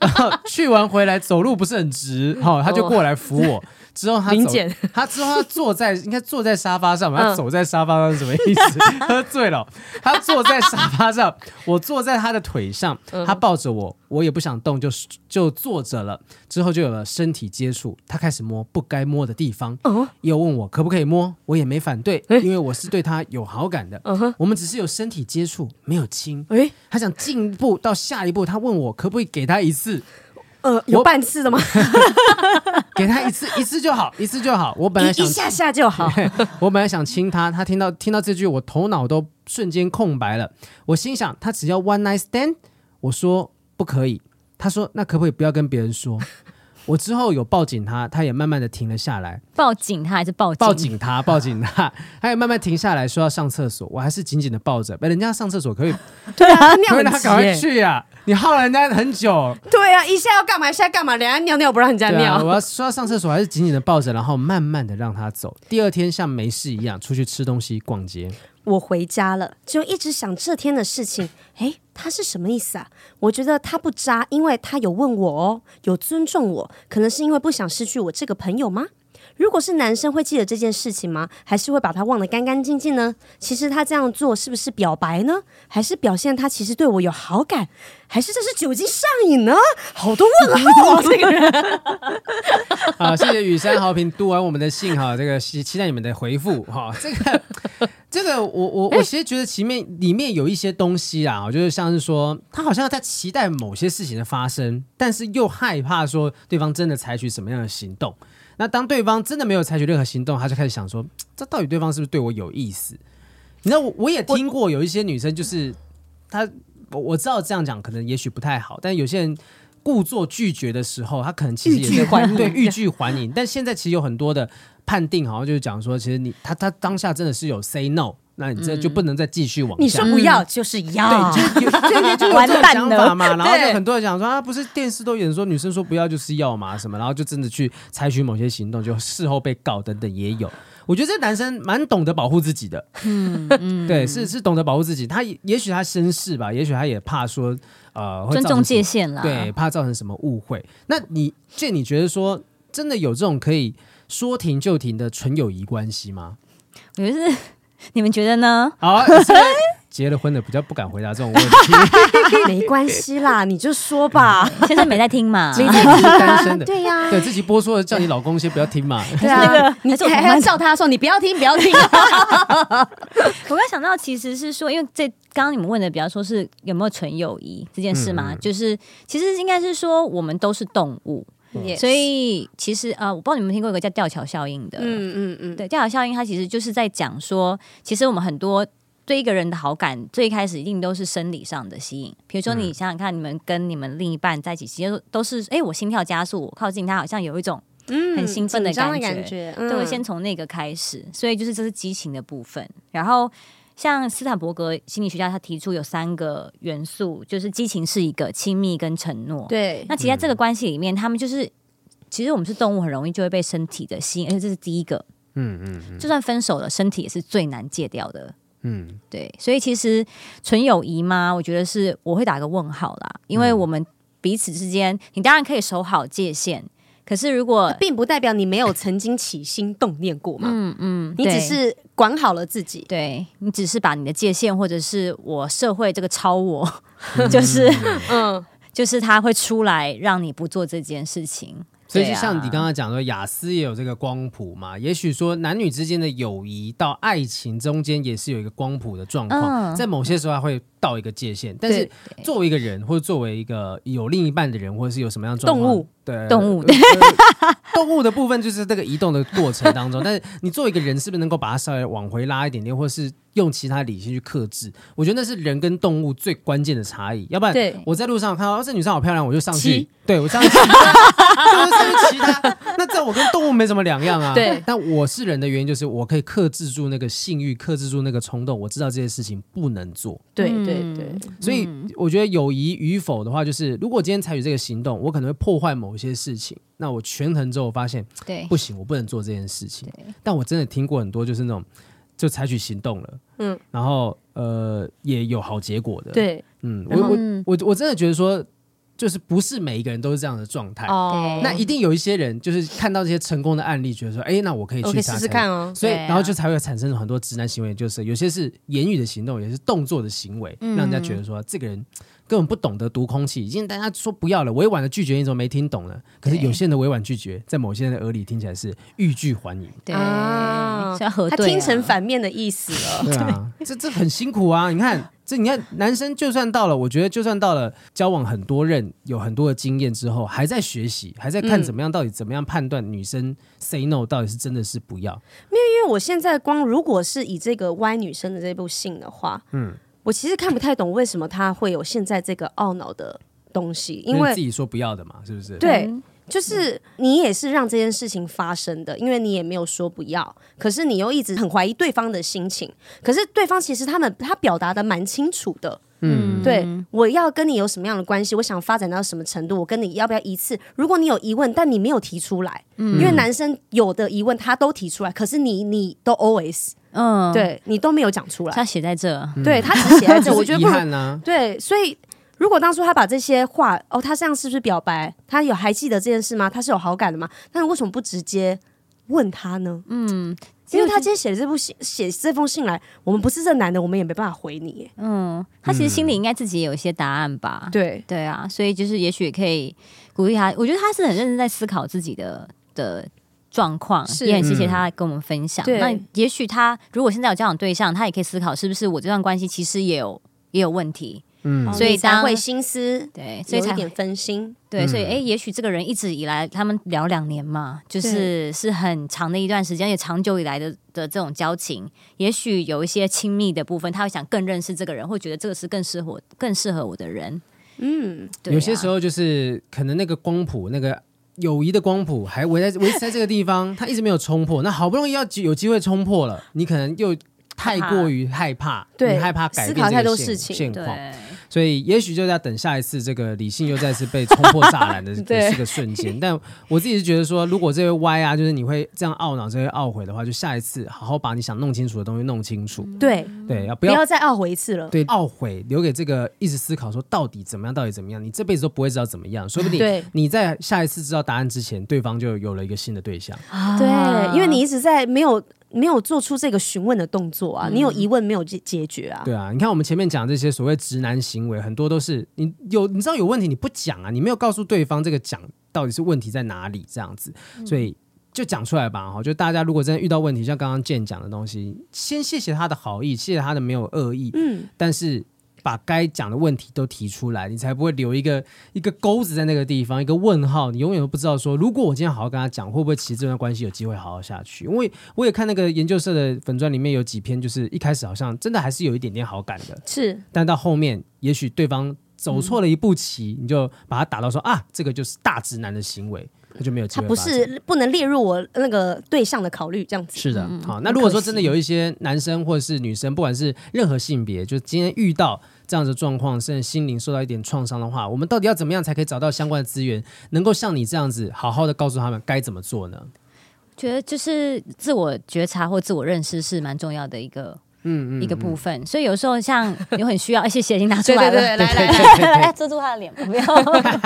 然后去完回来走路不是很直，好，他就过来扶我。之后他走，他之后他坐在应该坐在沙发上，他走在沙发上是什么意思？喝醉了，他坐在沙发上，我坐在他的腿上，他抱着我，我也不想动，就就坐着了。之后就有了身体接触，他开始摸不该摸的地方，又问我可不可以摸，我也没反对，因为我是对他有好感的。我们只是有身体接触，没有亲。他想进一步到下一步，他问我可不可以给他一次。呃，有半次的吗？给他一次，一次就好，一次就好。我本来想一下下就好。我本来想亲他，他听到听到这句，我头脑都瞬间空白了。我心想，他只要 one night stand。我说不可以。他说那可不可以不要跟别人说？我之后有抱紧他，他也慢慢的停了下来。抱紧他还是抱紧？抱紧他，抱紧他，他也慢慢停下来说要上厕所，我还是紧紧的抱着。被人家上厕所可以？对啊，尿很急，赶快去呀、啊！你耗了人家很久。对啊，一下要干嘛？一下干嘛？人家尿尿不让人家尿。啊、我要说要上厕所，还是紧紧的抱着，然后慢慢的让他走。第二天像没事一样出去吃东西、逛街。我回家了，就一直想这天的事情。诶，他是什么意思啊？我觉得他不渣，因为他有问我哦，有尊重我，可能是因为不想失去我这个朋友吗？如果是男生会记得这件事情吗？还是会把他忘得干干净净呢？其实他这样做是不是表白呢？还是表现他其实对我有好感？还是这是酒精上瘾呢？好多问号啊！这个人。好，谢谢雨山好评读完我们的信哈，这个期期待你们的回复哈。这个这个我我我其实觉得前面里面有一些东西啊，我觉得像是说他好像在期待某些事情的发生，但是又害怕说对方真的采取什么样的行动。那当对方真的没有采取任何行动，他就开始想说，这到底对方是不是对我有意思？你知道，我我也听过有一些女生，就是她，我我知道这样讲可能也许不太好，但有些人故作拒绝的时候，她可能其实也是还对欲拒还迎。但现在其实有很多的判定，好像就是讲说，其实你他他当下真的是有 say no。那你这就不能再继续往下。你说不要就是要，对，就有就有这 种想法嘛。然后就很多人讲说啊，不是电视都演说女生说不要就是要嘛什么，然后就真的去采取某些行动，就事后被告等等也有。我觉得这男生蛮懂得保护自己的，嗯 嗯，对，是是懂得保护自己。他也许他绅士吧，也许他也怕说呃会尊重界限啦，对，怕造成什么误会。那你这你觉得说真的有这种可以说停就停的纯友谊关系吗？我觉得是。你们觉得呢？好，结了婚的比较不敢回答这种问题。没关系啦，你就说吧。现在没在听嘛？单身的，对呀，对自己播出的，叫你老公先不要听嘛。对啊，那个你还要叫他说你不要听，不要听。我刚想到其实是说，因为这刚刚你们问的比较说是有没有纯友谊这件事嘛，就是其实应该是说我们都是动物。所以其实呃，我不知道你们听过一个叫吊桥效应的，嗯嗯嗯，对，吊桥效应它其实就是在讲说，其实我们很多对一个人的好感，最开始一定都是生理上的吸引。比如说你想想看，你们跟你们另一半在一起，其实都是哎，我心跳加速，我靠近他，好像有一种很兴奋的感觉，嗯、感觉嗯、都会先从那个开始。所以就是这是激情的部分，然后。像斯坦伯格心理学家，他提出有三个元素，就是激情是一个，亲密跟承诺。对，那其实在这个关系里面，他们就是，其实我们是动物，很容易就会被身体的吸引，而且这是第一个。嗯嗯，嗯就算分手了，身体也是最难戒掉的。嗯，对，所以其实纯友谊嘛？我觉得是我会打个问号啦，因为我们彼此之间，你当然可以守好界限。可是，如果并不代表你没有曾经起心动念过嘛？嗯嗯，你只是管好了自己，对，你只是把你的界限，或者是我社会这个超我，就是嗯，就是他会出来让你不做这件事情。所以就像你刚刚讲的，雅思也有这个光谱嘛？也许说男女之间的友谊到爱情中间也是有一个光谱的状况，在某些时候还会到一个界限。但是作为一个人，或者作为一个有另一半的人，或者是有什么样的状况，动物。对动物，动物的部分就是这个移动的过程当中，但是你作为一个人，是不是能够把它稍微往回拉一点点，或是用其他理性去克制？我觉得那是人跟动物最关键的差异。要不然，我在路上看到这女生好漂亮，我就上去，对我上去，就是其他。那在我跟动物没什么两样啊。对，但我是人的原因就是我可以克制住那个性欲，克制住那个冲动。我知道这些事情不能做。对对对，所以我觉得友谊与否的话，就是如果今天采取这个行动，我可能会破坏某些事情。那我权衡之后发现，对，不行，我不能做这件事情。但我真的听过很多，就是那种就采取行动了，嗯，然后呃也有好结果的。对，嗯，我我我我真的觉得说。就是不是每一个人都是这样的状态，哦，那一定有一些人就是看到这些成功的案例，觉得说，哎，那我可以去试试看哦。所以，然后就才会产生很多直男行为，就是有些是言语的行动，有些是动作的行为，让人家觉得说这个人。根本不懂得读空气，已经大家说不要了，委婉的拒绝，你怎么没听懂呢？可是有些人的委婉拒绝，在某些人的耳里听起来是欲拒还迎。对，啊、他听成反面的意思了。对啊，这这很辛苦啊！你看，这你看，男生就算到了，我觉得就算到了交往很多任，有很多的经验之后，还在学习，还在看怎么样，到底怎么样判断女生 say no 到底是真的是不要。没有，因为我现在光如果是以这个歪女生的这部信的话，嗯。我其实看不太懂为什么他会有现在这个懊恼的东西，因为自己说不要的嘛，是不是？对，就是你也是让这件事情发生的，因为你也没有说不要，可是你又一直很怀疑对方的心情，可是对方其实他们他表达的蛮清楚的，嗯，对，我要跟你有什么样的关系，我想发展到什么程度，我跟你要不要一次？如果你有疑问，但你没有提出来，嗯，因为男生有的疑问他都提出来，可是你你都 always。嗯，对你都没有讲出来，他写在这，对他只写在这，我觉得不遗憾呢。对，所以如果当初他把这些话，哦，他这样是不是表白？他有还记得这件事吗？他是有好感的吗？那为什么不直接问他呢？嗯，因为他今天写的这部信，写这封信来，我们不是这男的，我们也没办法回你。嗯，他其实心里应该自己也有一些答案吧？对，对啊，所以就是也许可以鼓励他。我觉得他是很认真在思考自己的的。状况也很谢谢他跟我们分享。嗯、那也许他如果现在有交往对象，他也可以思考是不是我这段关系其实也有也有问题。嗯，所以才会心思对，所以才有一点分心。对，所以哎、欸，也许这个人一直以来他们聊两年嘛，就是是很长的一段时间，也长久以来的的这种交情，也许有一些亲密的部分，他会想更认识这个人，会觉得这个是更适合更适合我的人。嗯，对啊、有些时候就是可能那个光谱那个。友谊的光谱还围在维持在这个地方，他一直没有冲破。那好不容易要有机会冲破了，你可能又太过于害怕，对，你害怕改变太多事情现况。所以，也许就在等下一次这个理性又再次被冲破栅栏的 这个瞬间。但我自己是觉得说，如果这位歪啊，就是你会这样懊恼、这些懊悔的话，就下一次好好把你想弄清楚的东西弄清楚。对对，要不要不要再懊悔一次了？对，懊悔留给这个一直思考说到底怎么样，到底怎么样，你这辈子都不会知道怎么样。说不定你在下一次知道答案之前，对方就有了一个新的对象。对，因为你一直在没有。没有做出这个询问的动作啊！你有疑问没有解解决啊？对啊，你看我们前面讲这些所谓直男行为，很多都是你有你知道有问题你不讲啊，你没有告诉对方这个讲到底是问题在哪里这样子，所以就讲出来吧哈！就大家如果真的遇到问题，像刚刚健讲的东西，先谢谢他的好意，谢谢他的没有恶意，嗯，但是。把该讲的问题都提出来，你才不会留一个一个钩子在那个地方，一个问号。你永远都不知道说，如果我今天好好跟他讲，会不会其实这段关系有机会好好下去？因为我也看那个研究社的粉钻里面有几篇，就是一开始好像真的还是有一点点好感的，是，但到后面也许对方走错了一步棋，嗯、你就把他打到说啊，这个就是大直男的行为。他就没有机会。他不是不能列入我那个对象的考虑，这样子。是的，好。那如果说真的有一些男生或者是女生，不管是任何性别，就今天遇到这样的状况，甚至心灵受到一点创伤的话，我们到底要怎么样才可以找到相关的资源，能够像你这样子好好的告诉他们该怎么做呢？觉得就是自我觉察或自我认识是蛮重要的一个。嗯，一个部分，所以有时候像有很需要，一些血型拿出来了，来来来。来，遮住他的脸，不要，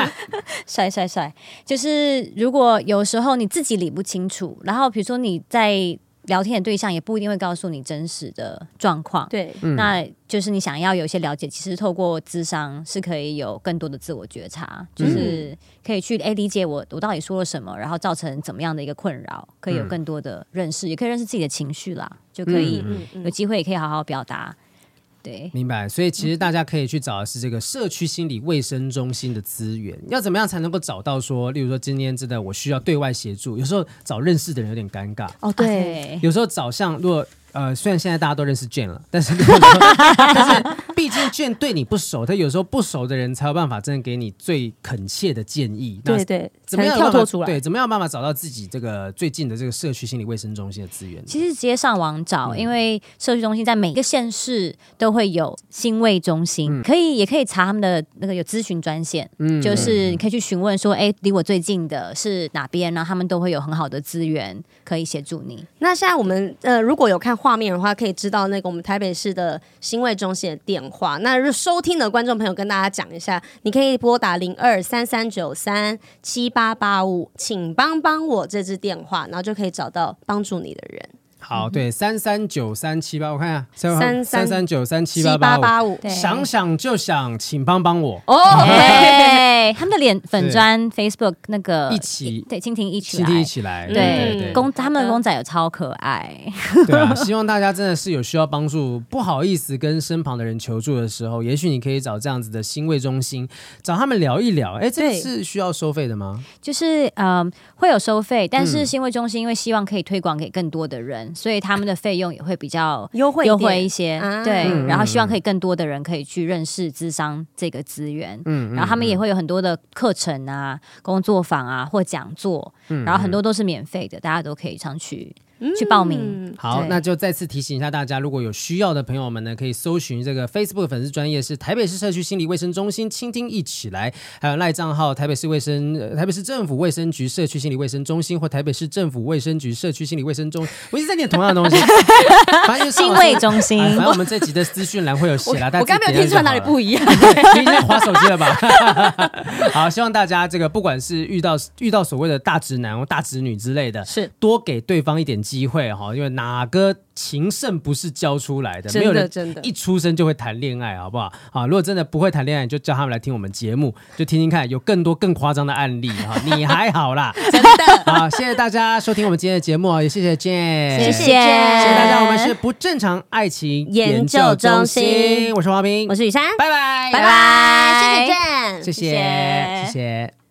帅帅帅，就是如果有时候你自己理不清楚，然后比如说你在。聊天的对象也不一定会告诉你真实的状况，对，那就是你想要有一些了解，其实透过智商是可以有更多的自我觉察，就是可以去哎理解我我到底说了什么，然后造成怎么样的一个困扰，可以有更多的认识，也可以认识自己的情绪啦，就可以有机会也可以好好表达。对，明白。所以其实大家可以去找的是这个社区心理卫生中心的资源。要怎么样才能够找到说，例如说今天真的我需要对外协助，有时候找认识的人有点尴尬。哦，对。有时候找像如果呃，虽然现在大家都认识 Jane 了，但是，但是毕竟 Jane 对你不熟，他有时候不熟的人才有办法真的给你最恳切的建议。对对，怎么样跳脱出来？对，怎么样有办法找到自己这个最近的这个社区心理卫生中心的资源？其实直接上网找，嗯、因为社区中心在每个县市都会有心卫中心，嗯、可以也可以查他们的那个有咨询专线，嗯，就是你可以去询问说，哎，离我最近的是哪边？然后他们都会有很好的资源可以协助你。那现在我们呃，如果有看画面的话，可以知道那个我们台北市的新卫中心的电话。那收听的观众朋友跟大家讲一下，你可以拨打零二三三九三七八八五，请帮帮我这支电话，然后就可以找到帮助你的人。好，对，三三九三七八，我看一下，三三三九三七八八五，想想就想，请帮帮我。哦。对他们的脸粉砖 Facebook 那个一起，对，蜻蜓一起，蜻蜓一起来，对，公他们的公仔有超可爱，对啊，希望大家真的是有需要帮助，不好意思跟身旁的人求助的时候，也许你可以找这样子的心卫中心，找他们聊一聊。哎，这是需要收费的吗？就是嗯，会有收费，但是心卫中心因为希望可以推广给更多的人。所以他们的费用也会比较优惠优惠一些，啊、对。然后希望可以更多的人可以去认识智商这个资源，嗯，然后他们也会有很多的课程啊、工作坊啊或讲座，嗯，然后很多都是免费的，大家都可以上去。去报名。嗯、好，那就再次提醒一下大家，如果有需要的朋友们呢，可以搜寻这个 Facebook 粉丝专业是台北市社区心理卫生中心，倾听一起来，还有赖账号台北市卫生、呃、台北市政府卫生局社区心理卫生中心或台北市政府卫生局社区心理卫生中心，我一直在念同样的东西，反正心卫中心。反正我们这集的资讯栏会有写啦，我，我刚没有听出来哪里不一样，你已经滑手机了吧？好，希望大家这个不管是遇到遇到所谓的大直男或大直女之类的，是多给对方一点机会哈，因为哪个情圣不是教出来的？没有人真的，一出生就会谈恋爱，好不好？啊，如果真的不会谈恋爱，就叫他们来听我们节目，就听听看，有更多更夸张的案例哈。你还好啦，真的。好，谢谢大家收听我们今天的节目，也谢谢 Jane，谢谢，谢谢大家。我们是不正常爱情研究中心，我是华平，我是雨珊，拜拜，拜拜，谢谢 Jane，谢谢，谢谢。